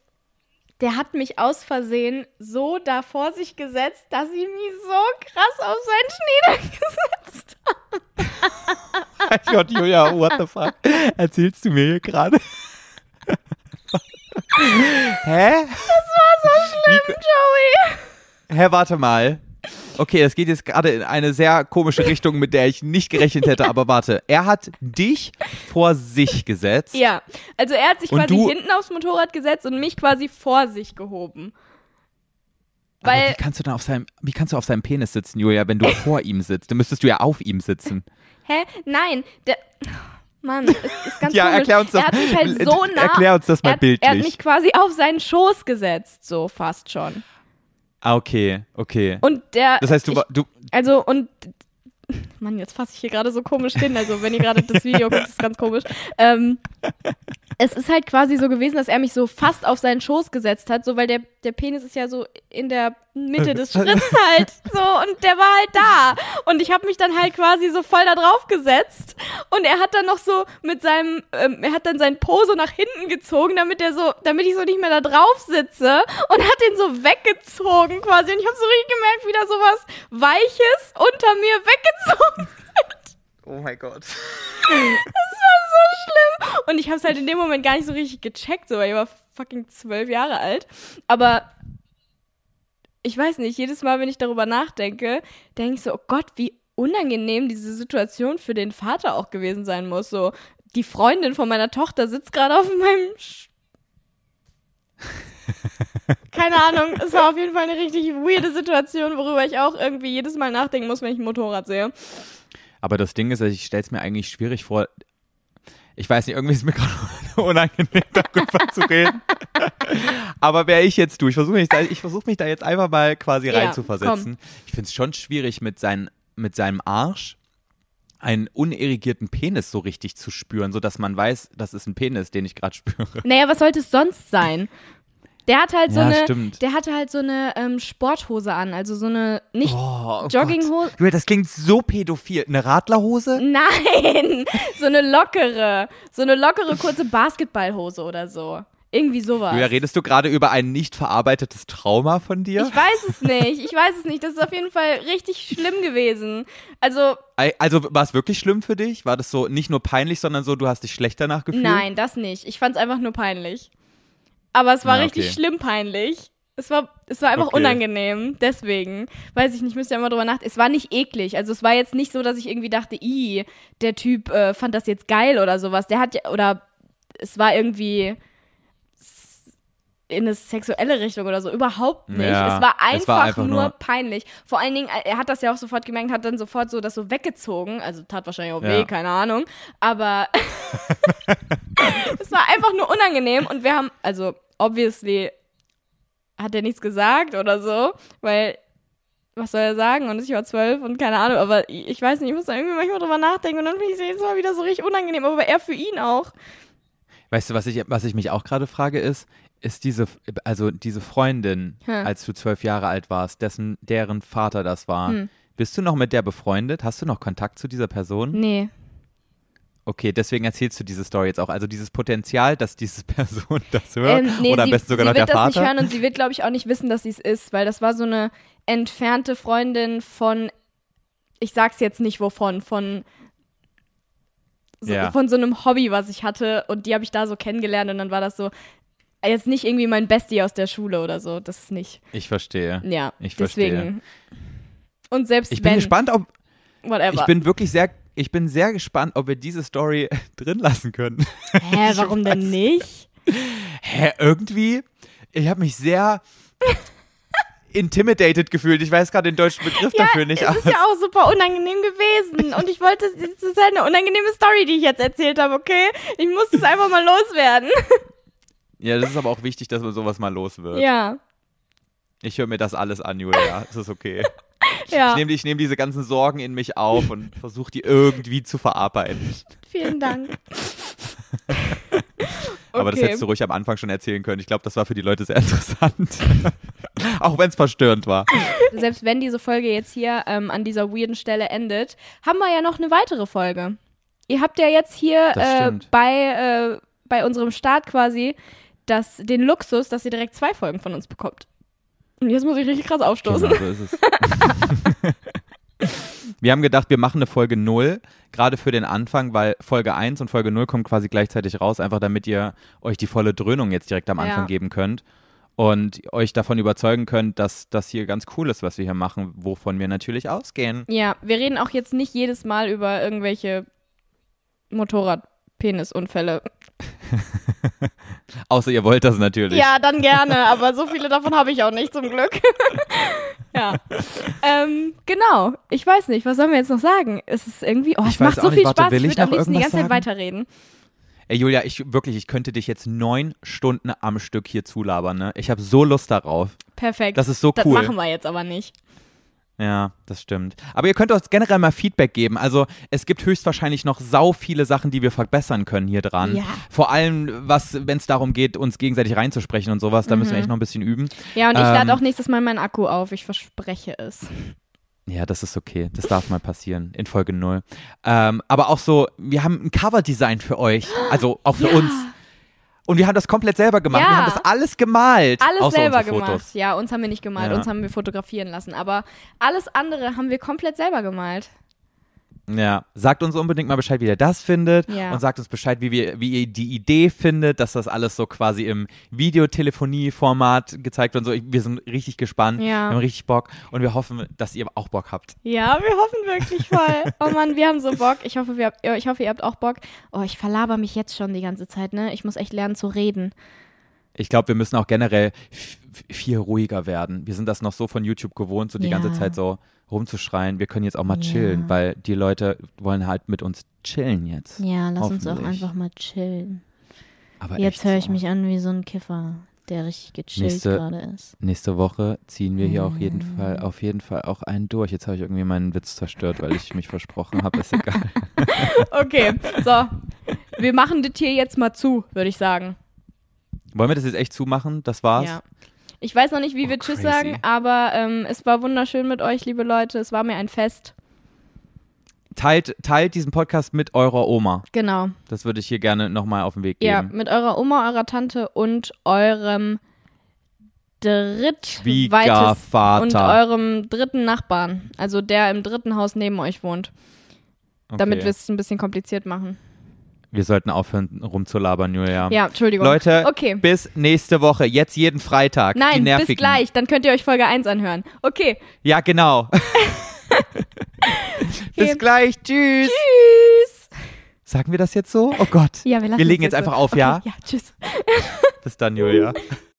der hat mich aus Versehen so da vor sich gesetzt, dass ich mich so krass auf seinen Schnee (laughs) gesetzt habe. Mein Gott, (laughs) Julia, what the fuck? Erzählst du mir hier gerade? (laughs) Hä? Joey! Hä, warte mal. Okay, das geht jetzt gerade in eine sehr komische Richtung, mit der ich nicht gerechnet hätte, aber warte. Er hat dich vor sich gesetzt. Ja, also er hat sich Und quasi du- hinten aufs Motorrad gesetzt und mich quasi vor sich gehoben. aber Weil, wie kannst du dann auf seinem, wie kannst du auf seinem Penis sitzen, Julia, wenn du vor ihm sitzt? Dann müsstest du ja auf ihm sitzen. hä? Nein, der. Mann, es ist ganz (laughs) Ja, komisch. erklär uns das- Er hat mich halt (laughs) so nah. erklär uns das mal er hat, Er hat bildlich. mich quasi auf seinen Schoß gesetzt, so fast schon. Ah, okay, okay. Und der. Das heißt, du, ich, du, Also, und. Mann, jetzt fasse ich hier gerade so komisch hin. Also, wenn ihr gerade das Video guckt, ist es ganz komisch. Ähm, es ist halt quasi so gewesen, dass er mich so fast auf seinen Schoß gesetzt hat, so weil der, der Penis ist ja so in der Mitte des (laughs) Schritts halt so und der war halt da. Und ich habe mich dann halt quasi so voll da drauf gesetzt und er hat dann noch so mit seinem, ähm, er hat dann sein Po so nach hinten gezogen, damit er so, damit ich so nicht mehr da drauf sitze und hat den so weggezogen quasi. Und ich habe so richtig gemerkt, wie da sowas Weiches unter mir weggezogen (laughs) oh mein Gott. (laughs) so schlimm. Und ich habe es halt in dem Moment gar nicht so richtig gecheckt, so, weil ich war fucking zwölf Jahre alt. Aber ich weiß nicht, jedes Mal, wenn ich darüber nachdenke, denke ich so, oh Gott, wie unangenehm diese Situation für den Vater auch gewesen sein muss. So, die Freundin von meiner Tochter sitzt gerade auf meinem. Sch Keine Ahnung, es war auf jeden Fall eine richtig weirde Situation, worüber ich auch irgendwie jedes Mal nachdenken muss, wenn ich ein Motorrad sehe. Aber das Ding ist, also ich stelle es mir eigentlich schwierig vor. Ich weiß nicht, irgendwie ist mir (laughs) gerade unangenehm, darüber zu reden. (laughs) Aber wäre ich jetzt du, ich versuche mich, da, ich versuch mich da jetzt einfach mal quasi Ja, reinzuversetzen. Ich finde es schon schwierig, mit, sein, mit seinem Arsch einen unerigierten Penis so richtig zu spüren, sodass man weiß, das ist ein Penis, den ich gerade spüre. Naja, was sollte es sonst sein? Der hat halt so Ja, eine, stimmt. der hatte halt so eine ähm, Sporthose an, also so eine nicht Oh, oh Jogginghose. Gott. Julia, das klingt so pädophil. Eine Radlerhose? Nein, (laughs) so eine lockere, so eine lockere kurze Basketballhose oder so. Irgendwie sowas. Julia, redest du gerade über ein nicht verarbeitetes Trauma von dir? ich weiß es nicht, ich weiß es nicht. Das ist auf jeden Fall richtig schlimm gewesen. Also, Also war es wirklich schlimm für dich? War das so nicht nur peinlich, sondern so, du hast dich schlecht danach gefühlt? nein, das nicht. Ich fand es einfach nur peinlich. Aber es war Ja, richtig okay. schlimm peinlich. Es war, es war einfach Okay. unangenehm. Deswegen. Weiß ich nicht, müsst ihr mal drüber nachdenken. Es war nicht eklig. Also es war jetzt nicht so, dass ich irgendwie dachte, i, der Typ äh, fand das jetzt geil oder sowas. Der hat ja, oder es war irgendwie in eine sexuelle Richtung oder so. Überhaupt nicht. Ja, es war einfach, es war einfach nur, nur- peinlich. Vor allen Dingen, er hat das ja auch sofort gemerkt, hat dann sofort so das so weggezogen. Also tat wahrscheinlich auch weh, Ja. keine Ahnung. Aber (laughs) es war einfach nur unangenehm und wir haben, also obviously hat er nichts gesagt oder so, weil was soll er sagen? Und ich war zwölf und keine Ahnung, aber ich weiß nicht, ich muss da irgendwie manchmal drüber nachdenken und dann finde ich es jedes Mal wieder so richtig unangenehm, aber er für ihn auch. Weißt du, was ich, was ich mich auch gerade frage, ist, ist diese, also diese Freundin, Hm. als du zwölf Jahre alt warst, dessen, deren Vater das war, Hm. bist du noch mit der befreundet? Hast du noch Kontakt zu dieser Person? Nee. Okay, deswegen erzählst du diese Story jetzt auch. Also dieses Potenzial, dass diese (laughs) Person das hört Ähm, nee, oder am sie, besten sogar sie noch wird der das nicht Vater. hören und sie wird, glaube ich, auch nicht wissen, dass sie es ist, weil das war so eine entfernte Freundin von, ich sag's jetzt nicht wovon, von so, Ja. von so einem Hobby, was ich hatte und die habe ich da so kennengelernt und dann war das so jetzt nicht irgendwie mein Bestie aus der Schule oder so, das ist nicht. Ich verstehe. Ja, Ich deswegen. Und selbst Ich bin wenn, gespannt, ob whatever. ich bin wirklich sehr, ich bin sehr gespannt, ob wir diese Story (laughs) drin lassen können. Hä, (laughs) warum denn nicht? Hä, irgendwie? Ich habe mich sehr (laughs) intimidated gefühlt. Ich weiß gerade den deutschen Begriff dafür nicht. Aber ist ja auch super unangenehm gewesen. Und ich wollte, es ist halt eine unangenehme Story, die ich jetzt erzählt habe, okay? Ich muss es einfach mal loswerden. ja, das ist aber auch wichtig, dass man sowas mal los wird. Ja, Ich höre mir das alles an, Julia. Es ist okay. Ja. Ich nehme ich nehm diese ganzen Sorgen in mich auf und versuche die irgendwie zu verarbeiten. Vielen Dank. (laughs) Aber das Okay. hättest du ruhig am Anfang schon erzählen können. Ich glaube, das war für die Leute sehr (laughs) interessant. (laughs) auch wenn es verstörend war. Selbst wenn diese Folge jetzt hier ähm, an dieser weirden Stelle endet, haben wir ja noch eine weitere Folge. Ihr habt ja jetzt hier Das äh, bei, äh, bei unserem Start quasi das, den Luxus, dass ihr direkt zwei Folgen von uns bekommt. Und jetzt muss ich richtig krass aufstoßen. Genau, so ist es. (laughs) wir haben gedacht, wir machen eine Folge 0, gerade für den Anfang, weil Folge 1 und Folge 0 kommen quasi gleichzeitig raus, einfach damit ihr euch die volle Dröhnung jetzt direkt am Anfang Ja. geben könnt und euch davon überzeugen könnt, dass das hier ganz cool ist, was wir hier machen, wovon wir natürlich ausgehen. Ja, wir reden auch jetzt nicht jedes Mal über irgendwelche Motorrad-Penisunfälle. (laughs) Außer ihr wollt das natürlich. Ja, dann gerne, aber so viele davon habe ich auch nicht zum Glück. (laughs) ja. Ähm, genau. Ich weiß nicht, was sollen wir jetzt noch sagen? Es ist irgendwie, oh, es Ich weiß macht so nicht, viel warte, Spaß. will Ich ich würde am liebsten die ganze Zeit sagen? weiterreden. Ey, Julia, ich wirklich, ich könnte dich jetzt neun Stunden am Stück hier zulabern, ne? Ich habe so Lust darauf. Perfekt. Das ist so Das cool. machen wir jetzt aber nicht. Ja, das stimmt. Aber ihr könnt uns generell mal Feedback geben. Also es gibt höchstwahrscheinlich noch sau viele Sachen, die wir verbessern können hier dran. Ja. Vor allem, was, wenn es darum geht, uns gegenseitig reinzusprechen und sowas, da müssen wir echt noch ein bisschen üben. Ja, und ich Ähm, lade auch nächstes Mal meinen Akku auf. Ich verspreche es. Ja, das ist okay. Das darf mal passieren in Folge 0. Ähm, aber auch so, wir haben ein Coverdesign für euch. Also auch für Ja. uns. Und wir haben das komplett selber gemacht. Ja. Wir haben das alles gemalt. Alles selber gemacht. Fotos. Ja, uns haben wir nicht gemalt, Ja. uns haben wir fotografieren lassen. Aber alles andere haben wir komplett selber gemalt. Ja, sagt uns unbedingt mal Bescheid, wie ihr das findet Ja. und sagt uns Bescheid, wie, wir, wie ihr die Idee findet, dass das alles so quasi im Videotelefonie-Format gezeigt wird und so. Ich- Wir sind richtig gespannt, Ja. wir haben richtig Bock und wir hoffen, dass ihr auch Bock habt. Ja, wir hoffen wirklich voll. Oh Mann, wir haben so Bock. Ich hoffe, wir habt, ich hoffe, ihr habt auch Bock. Oh, ich verlaber mich jetzt schon die ganze Zeit, ne? Ich muss echt lernen zu reden. Ich glaube, wir müssen auch generell viel ruhiger werden. Wir sind das noch so von YouTube gewohnt, so die Ja. ganze Zeit so rumzuschreien. Wir können jetzt auch mal Ja. chillen, weil die Leute wollen halt mit uns chillen jetzt. Ja, lass uns auch einfach mal chillen. Aber Jetzt höre ich so. mich an wie so ein Kiffer, der richtig gechillt gerade ist. Nächste Woche ziehen wir hier auf jeden. Fall, auf jeden Fall auch einen durch. Jetzt habe ich irgendwie meinen Witz zerstört, weil ich mich versprochen habe. Ist egal. (laughs) Okay, so. Wir machen das hier jetzt mal zu, würde ich sagen. Wollen wir das jetzt echt zumachen? Das war's? Ja. Ich weiß noch nicht, wie Oh, wir Tschüss crazy. sagen, aber ähm, es war wunderschön mit euch, liebe Leute. Es war mir ein Fest. Teilt, teilt diesen Podcast mit eurer Oma. Genau. Das würde ich hier gerne nochmal auf den Weg Ja, geben. mit eurer Oma, eurer Tante und eurem drittweitest und eurem dritten Nachbarn. Also der im dritten Haus neben euch wohnt. Damit Okay. wir es ein bisschen kompliziert machen. Wir sollten aufhören rumzulabern, Julia. Ja, Entschuldigung. Leute, Okay. bis nächste Woche. Jetzt jeden Freitag. Nein, bis gleich. Dann könnt ihr euch Folge 1 anhören. Okay. Ja, genau. (laughs) (laughs) bis Okay. gleich. Tschüss. Tschüss. Sagen wir das jetzt so? Oh Gott. Ja, wir lassen Wir legen jetzt so. einfach auf, okay, ja? Ja, tschüss. Bis dann, Julia. (laughs)